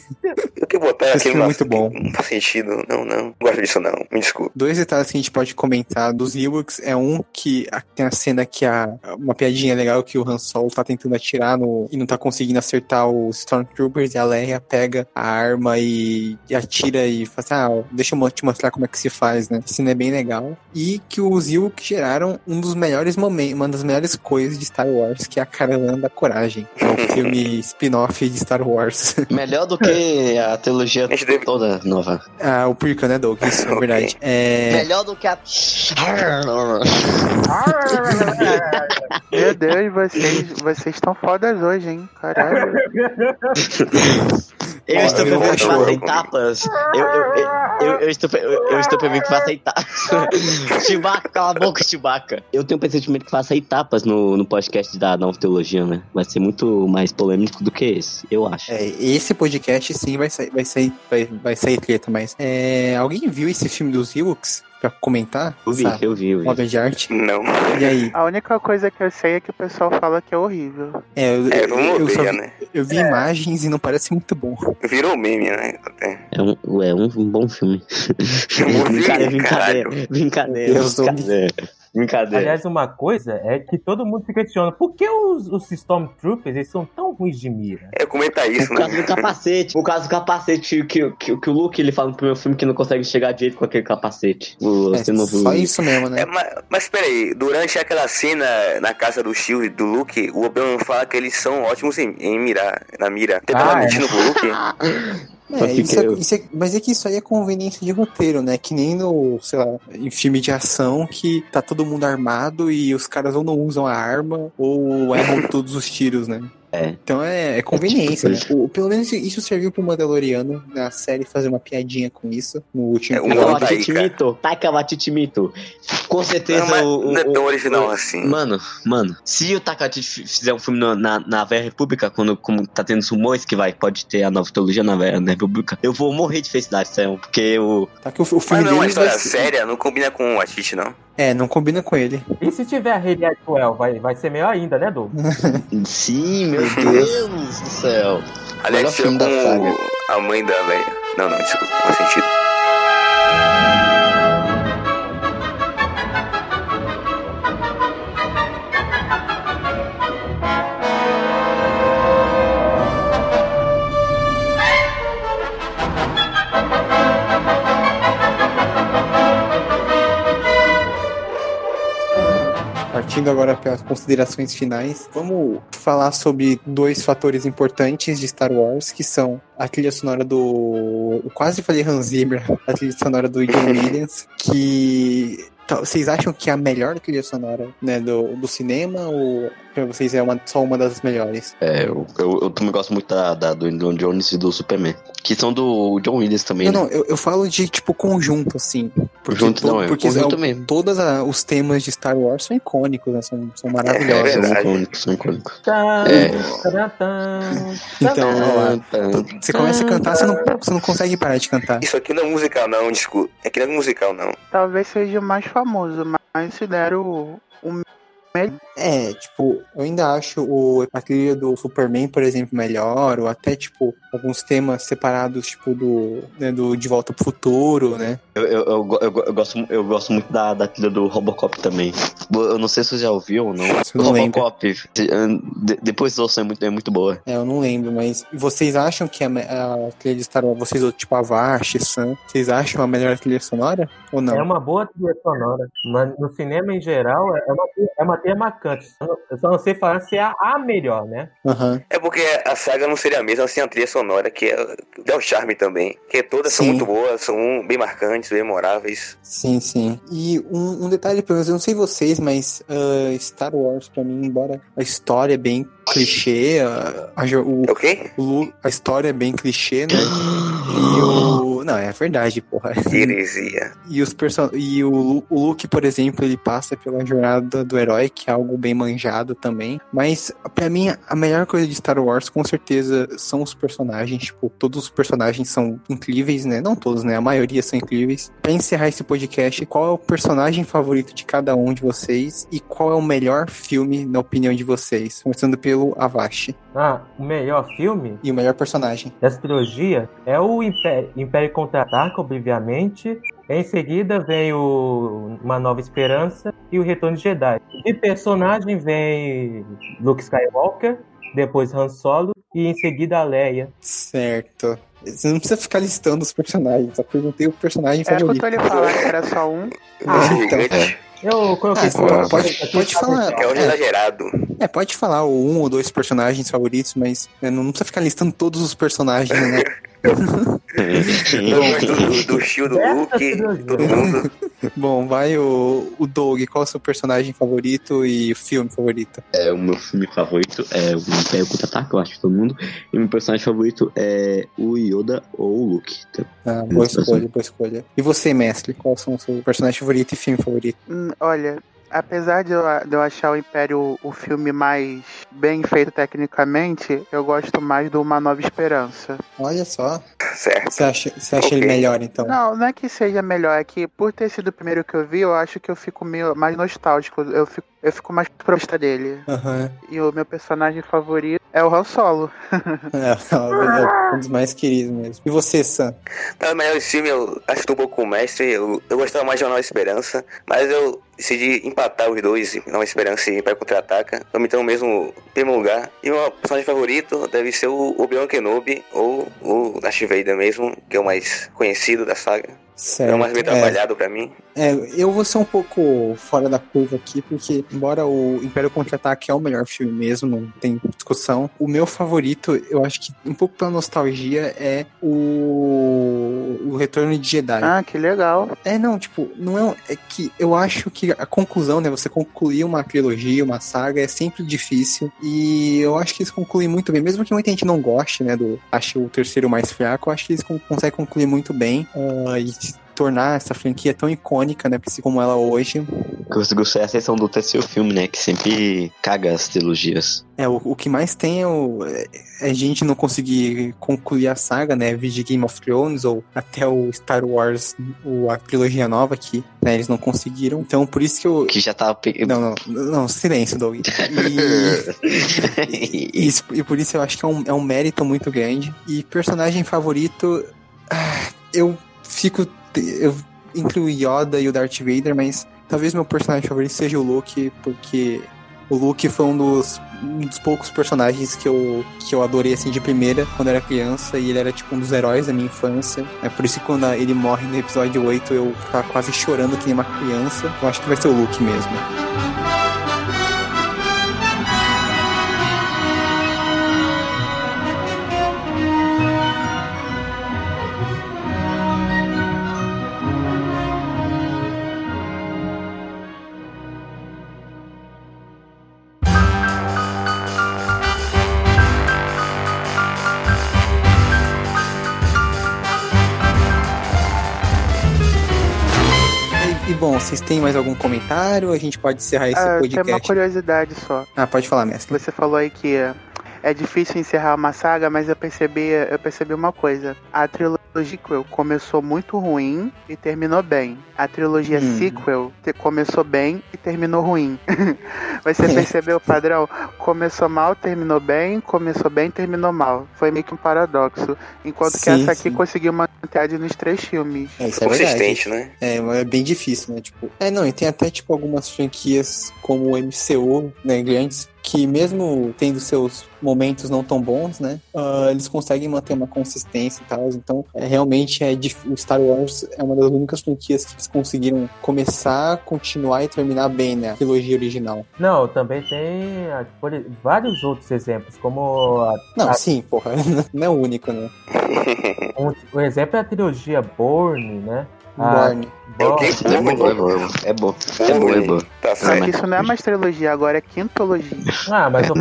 Eu que botar Esse filme é muito bom. Não faz sentido. Não, não. Não gosto disso, não. Me desculpe. Dois detalhes que a gente pode comentar dos Ewoks é um que a- tem a cena que a uma piadinha legal que o Han Solo tá tentando atirar no e não tá conseguindo acertar os Stormtroopers e a Leia pega a arma e, e atira e fala assim, ah, deixa eu te mostrar como é que se faz, né? Essa cena é bem legal. E que os Ewoks geraram um dos melhores momentos, uma das melhores coisas de Star Wars, que é a Caravana da Coragem. É o filme <laughs> spin-off de Star Wars. Melhor do que a trilogia deve- toda nova. ah, o prequel, né, Doug? Isso, é <laughs> verdade. É... Melhor do que a. <laughs> Meu Deus, vocês vocês estão fodas hoje, hein? Caralho. Eu estou que cachorro. faça tapas. Eu, eu, eu, eu, eu estou, eu, eu estou faça etapas. Chewbacca, cala a boca, Chewbacca. Eu tenho um pressentimento que faça etapas no, no podcast da Nova Teologia, né? Vai ser muito mais polêmico do que esse, eu acho. É, esse podcast sim vai sair, vai sair, vai, vai sair treta, mas é, alguém viu esse filme dos Ewoks pra comentar? Eu vi, Sabe? eu vi, eu vi. Obra de arte. Não. E aí? A única coisa que eu sei é que o pessoal fala que é horrível. É, eu, É, eu, só vi, né? eu vi imagens e não parece muito bom. Virou meme, né? Até. É um, é um bom filme. bom <laughs> filme, brincadeira, brincadeira, brincadeira. Brincadeira. Aliás, uma coisa é que todo mundo se questiona por que os, os Stormtroopers eles são tão ruins de mira? É comentar isso, Por causa né? do capacete. Por causa do capacete que, que, que o Luke ele fala no primeiro filme que não consegue chegar direito com aquele capacete. O, É, você não viu só isso mesmo, né? É, mas, mas peraí, durante aquela cena na casa do Shield do Luke, o Obi-Wan fala que eles são ótimos em, em mirar, na mira. Você tava Ah, é. mentindo pro Luke? <laughs> É, isso é- eu. isso é- mas é que isso aí é conveniência de roteiro, né? Que nem no, sei lá, em filme de ação que tá todo mundo armado e os caras ou não usam a arma ou erram todos os tiros, né? É. Então é, é conveniência, tipo né? O- pelo menos isso serviu pro Mandaloriano na série fazer uma piadinha com isso no último É, episódio. Taika. Taika Waititi Mito. Taika. Com certeza Não, mas o, o- não é tão original o- assim. Mano, mano, se o Taika fizer um filme na, na, na Velha República, quando como tá tendo rumores que vai, pode ter a nova trilogia na Velha na República, eu vou morrer de felicidade, sério, porque o... Tá que o, o Mas filme não é uma vai história ser- séria, não combina com o Atiti, não. É, não combina com ele. E se tiver a Hayley Atwell, vai, vai ser melhor ainda, né, Du? <laughs> Sim, meu Deus do céu. Aliás, da com saga. a mãe da velha. Não, não, desculpa, não faz sentido. Partindo agora para as considerações finais, vamos falar sobre dois fatores importantes de Star Wars, que são a trilha sonora do. Eu quase falei Hans Zimmer, a trilha sonora do John <laughs> Williams, que. Vocês acham que é a melhor trilha sonora né, do, do cinema ou pra vocês é uma, só uma das melhores? É, eu, eu, eu também gosto muito da, da- do Indiana Jones e do Superman. Que são do John Williams também, Não, né? não, eu, eu falo de tipo conjunto, assim. Porque, Junto não, é porque conjunto é, mesmo. todos os temas de Star Wars são icônicos, né, são, são É maravilhosos. São verdade. icônicos, são icônicos. É. Então, ó você começa a cantar, você não, você não consegue parar de cantar. Isso aqui não é musical, não, desculpa. Aqui não é musical, não. Talvez seja o mais famoso, mas considero o, o É, tipo, eu ainda acho o, a trilha do Superman, por exemplo, melhor, ou até, tipo, alguns temas separados, tipo, do, né, do De Volta pro Futuro, né? Eu, eu, eu, eu, eu gosto, eu gosto muito da, da trilha do Robocop também. Eu não sei se você já ouviu ou não. Não. Robocop, de- depois ouçam, é muito, é muito boa. É, eu não lembro, mas vocês acham que a, a trilha de Star Wars, vocês, tipo, a Vash, Sam, vocês acham a melhor trilha sonora? Ou não? É uma boa trilha sonora, mas no cinema em geral é uma, é uma trilha marcante. Eu só não sei falar se é a, melhor, né? Aham. É porque a saga não seria a mesma sem a trilha sonora, que é, é o charme também. Que todas são Sim. muito boas, são bem marcantes, bem memoráveis. Sim, sim. E um, um detalhe, pelo menos, eu não sei vocês, mas ah, Star Wars, pra mim, embora a história é bem clichê, a, a o, É o quê? o Lu- a história é bem clichê, né? <gasps> E o. Não, é verdade, porra. <laughs> Heresia. E, os person... e o, o Luke, por exemplo, ele passa pela jornada do herói, que é algo bem manjado também. Mas, pra mim, a melhor coisa de Star Wars, com certeza, são os personagens. Tipo, todos os personagens são incríveis, né? Não todos, né? A maioria são incríveis. Pra encerrar esse podcast, qual é o personagem favorito de cada um de vocês? E qual é o melhor filme, na opinião de vocês? Começando pelo Avashi. Ah, o melhor filme E o melhor personagem. dessa trilogia é o Império, Império Contra-Ataca, obviamente. Em seguida vem o Uma Nova Esperança e o Retorno de Jedi. De personagem vem Luke Skywalker, depois Han Solo e em seguida a Leia. Certo. Você não precisa ficar listando os personagens, só perguntei o personagem É, favorito. escutou ele falar que era só um. Ah, Esse então. Eu coloquei Ah, só- pode- pode falar. é É. exagerado. É, pode falar o um ou dois personagens favoritos, mas né, não precisa ficar listando todos os personagens, né? <laughs> Eu gosto do, do Shield, do Luke, todo mundo. Bom, vai o, o Doug. Qual é o seu personagem favorito e filme favorito? É, o meu filme favorito é o Império Contra-Ataque, eu acho que todo mundo. E o meu personagem favorito é o Yoda ou o Luke. Então, Ah, boa Esse escolha, boa escolha. E você, mestre? Qual são o seu personagem favorito e filme favorito? Hum, olha, apesar de eu, de eu achar o Império o filme mais bem feito tecnicamente, eu gosto mais do Uma Nova Esperança. Olha só. Certo. Você acha, você acha Ok. ele melhor, então? Não, não é que seja melhor, é que por ter sido o primeiro que eu vi, eu acho que eu fico meio mais nostálgico. Eu fico eu fico mais próxima dele. Aham. E o meu personagem favorito é o Han Solo. <laughs> É, é um dos mais queridos mesmo. E você, Sam? Tá, melhor filme eu acho que um pouco com o mestre. Eu, eu gostava mais de Nova Esperança, mas eu decidi empatar os dois, Nova Esperança e Pai Contra-Ataca. Então mesmo em primeiro lugar. E o meu personagem favorito deve ser o Obi-Wan Kenobi, ou o Darth Vader mesmo, que é o mais conhecido da saga. Certo. É o mais bem trabalhado pra mim. É, eu vou ser um pouco fora da curva aqui, porque embora o Império Contra-Ataque é o melhor filme mesmo, não tem discussão, o meu favorito, eu acho que um pouco pela nostalgia, é o, o Retorno de Jedi. Ah, que legal. É, não, tipo, não é, é que eu acho que a conclusão, né, você concluir uma trilogia, uma saga, é sempre difícil, e eu acho que eles concluem muito bem, mesmo que muita gente não goste, né, do, ache o terceiro mais fraco, eu acho que eles con- conseguem concluir muito bem, ah, e se tornar essa franquia tão icônica, né, como ela é hoje, O que gostei é a exceção do terceiro filme, né? Que sempre caga as trilogias. É, o, o que mais tem é, o, é, é gente não conseguir concluir a saga, né? Vídeo Game of Thrones ou até o Star Wars, o, a trilogia nova aqui, né? Eles não conseguiram. Então, por isso que eu. Que já tava. pe- Não, não, não, silêncio, Doug. E, <laughs> e, isso- e por isso eu acho que é um, é um mérito muito grande. E personagem favorito, ah, eu fico. Eu entre o Yoda e o Darth Vader, mas talvez meu personagem favorito seja o Luke, porque o Luke foi um dos, um dos poucos personagens que eu, que eu adorei assim de primeira quando eu era criança e ele era tipo um dos heróis da minha infância. É por isso que quando ele morre no episódio 8 eu tava quase chorando que nem uma criança. Eu acho que vai ser o Luke mesmo. Vocês têm mais algum comentário? A gente pode encerrar esse Ah, eu tenho uma podcast. curiosidade só. Ah, pode falar, mestre. Você falou aí que é difícil encerrar uma saga, mas eu percebi, eu percebi uma coisa. A trilogia sequel começou muito ruim e terminou bem. A trilogia Hum. sequel te- começou bem e terminou ruim. <laughs> Você <laughs> percebeu o padrão? Começou mal, terminou bem, começou bem, terminou mal. Foi meio que um paradoxo. Enquanto que Sim, essa aqui sim. conseguiu manter nos três filmes. É, isso é verdade. Consistente, né? É, é bem difícil, né? Tipo, é, não, e tem até, tipo, algumas franquias como o MCU, né, grandes, que mesmo tendo seus momentos não tão bons, né, ah, eles conseguem manter uma consistência e tal. Então, é, realmente, é o Star Wars é uma das únicas franquias que eles conseguiram começar, continuar e terminar bem, né, a trilogia original. Não, também tem ah, por- vários outros exemplos, como a- Não, Ah. sim, porra, <laughs> não é o único, né? <laughs> um, o exemplo é a trilogia Bourne, né? Ah, Borne. É o quê? É bom, é bom, é bom. É bom, é bom. É bom. Tá Só certo. que isso não é mais trilogia, agora é quintologia. Ah, mas, É, eu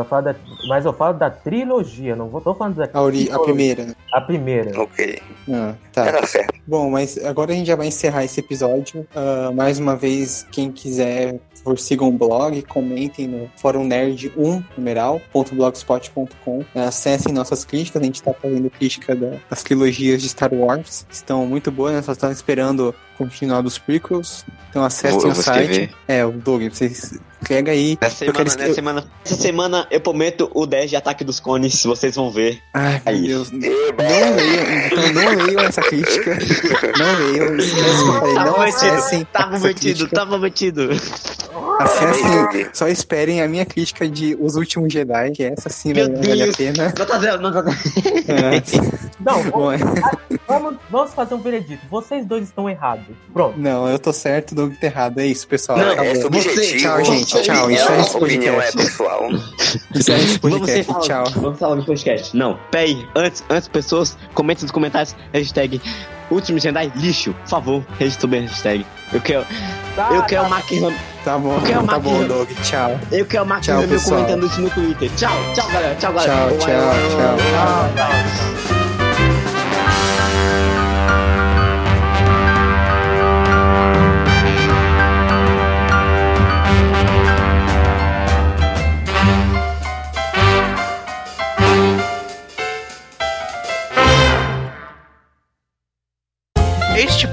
né? falo da, eu falo da- mas eu falo da trilogia, não vou, tô falando da A, ori- a primeira, né? a primeira. Ok. Ah, tá. Tá certo. Bom, mas agora a gente já vai encerrar esse episódio. Ah, mais uma vez, quem quiser, sigam o blog, comentem no Fórum Nerd 1, numeral.blogspot.com. Acessem nossas críticas, a gente está fazendo crítica da- das trilogias de Star Wars. Estão muito boas, né? Só estão esperando o final dos prequels. Então acessem o vou site. escrever. É, o Doug, vocês pega aí. Essa semana, nessa semana, essa semana eu prometo o 10 de ataque dos cones, vocês vão ver. Ai, meu Aí. Deus. Não leiam, então não leiam essa crítica. Não leiam, esquece que eu falei. Tá Não acessem tá prometido, crítica. tá prometido. Acessem, só esperem a minha crítica de Os Últimos Jedi, que essa sim Meu vale a Deus. pena. Nota zero, nota zero. É. Não, Bom, é- vamos, vamos fazer um veredito. Vocês dois estão errados. Pronto. não, eu tô certo, Doug tá errado. É isso, pessoal. Não, Acabou. é subjetivo. Tchau, gente, tchau, Opinião, encerra esse opinião é pessoal. Encerra esse Vamos podcast. falar, Tchau. vamos falar no podcast. Não, peraí, antes, antes pessoas, comentem nos comentários, hashtag Último Jedi lixo, por favor, registre bem a hashtag. Eu quero, Tá, eu quero o Mark Hamill, Tá bom, é tá bom. Doug. Tchau. eu quero o Mark Tchau, Hamill pessoal. comentando isso no Twitter. Tchau, tchau galera, tchau galera. Tchau, tchau, tchau. tá, tá.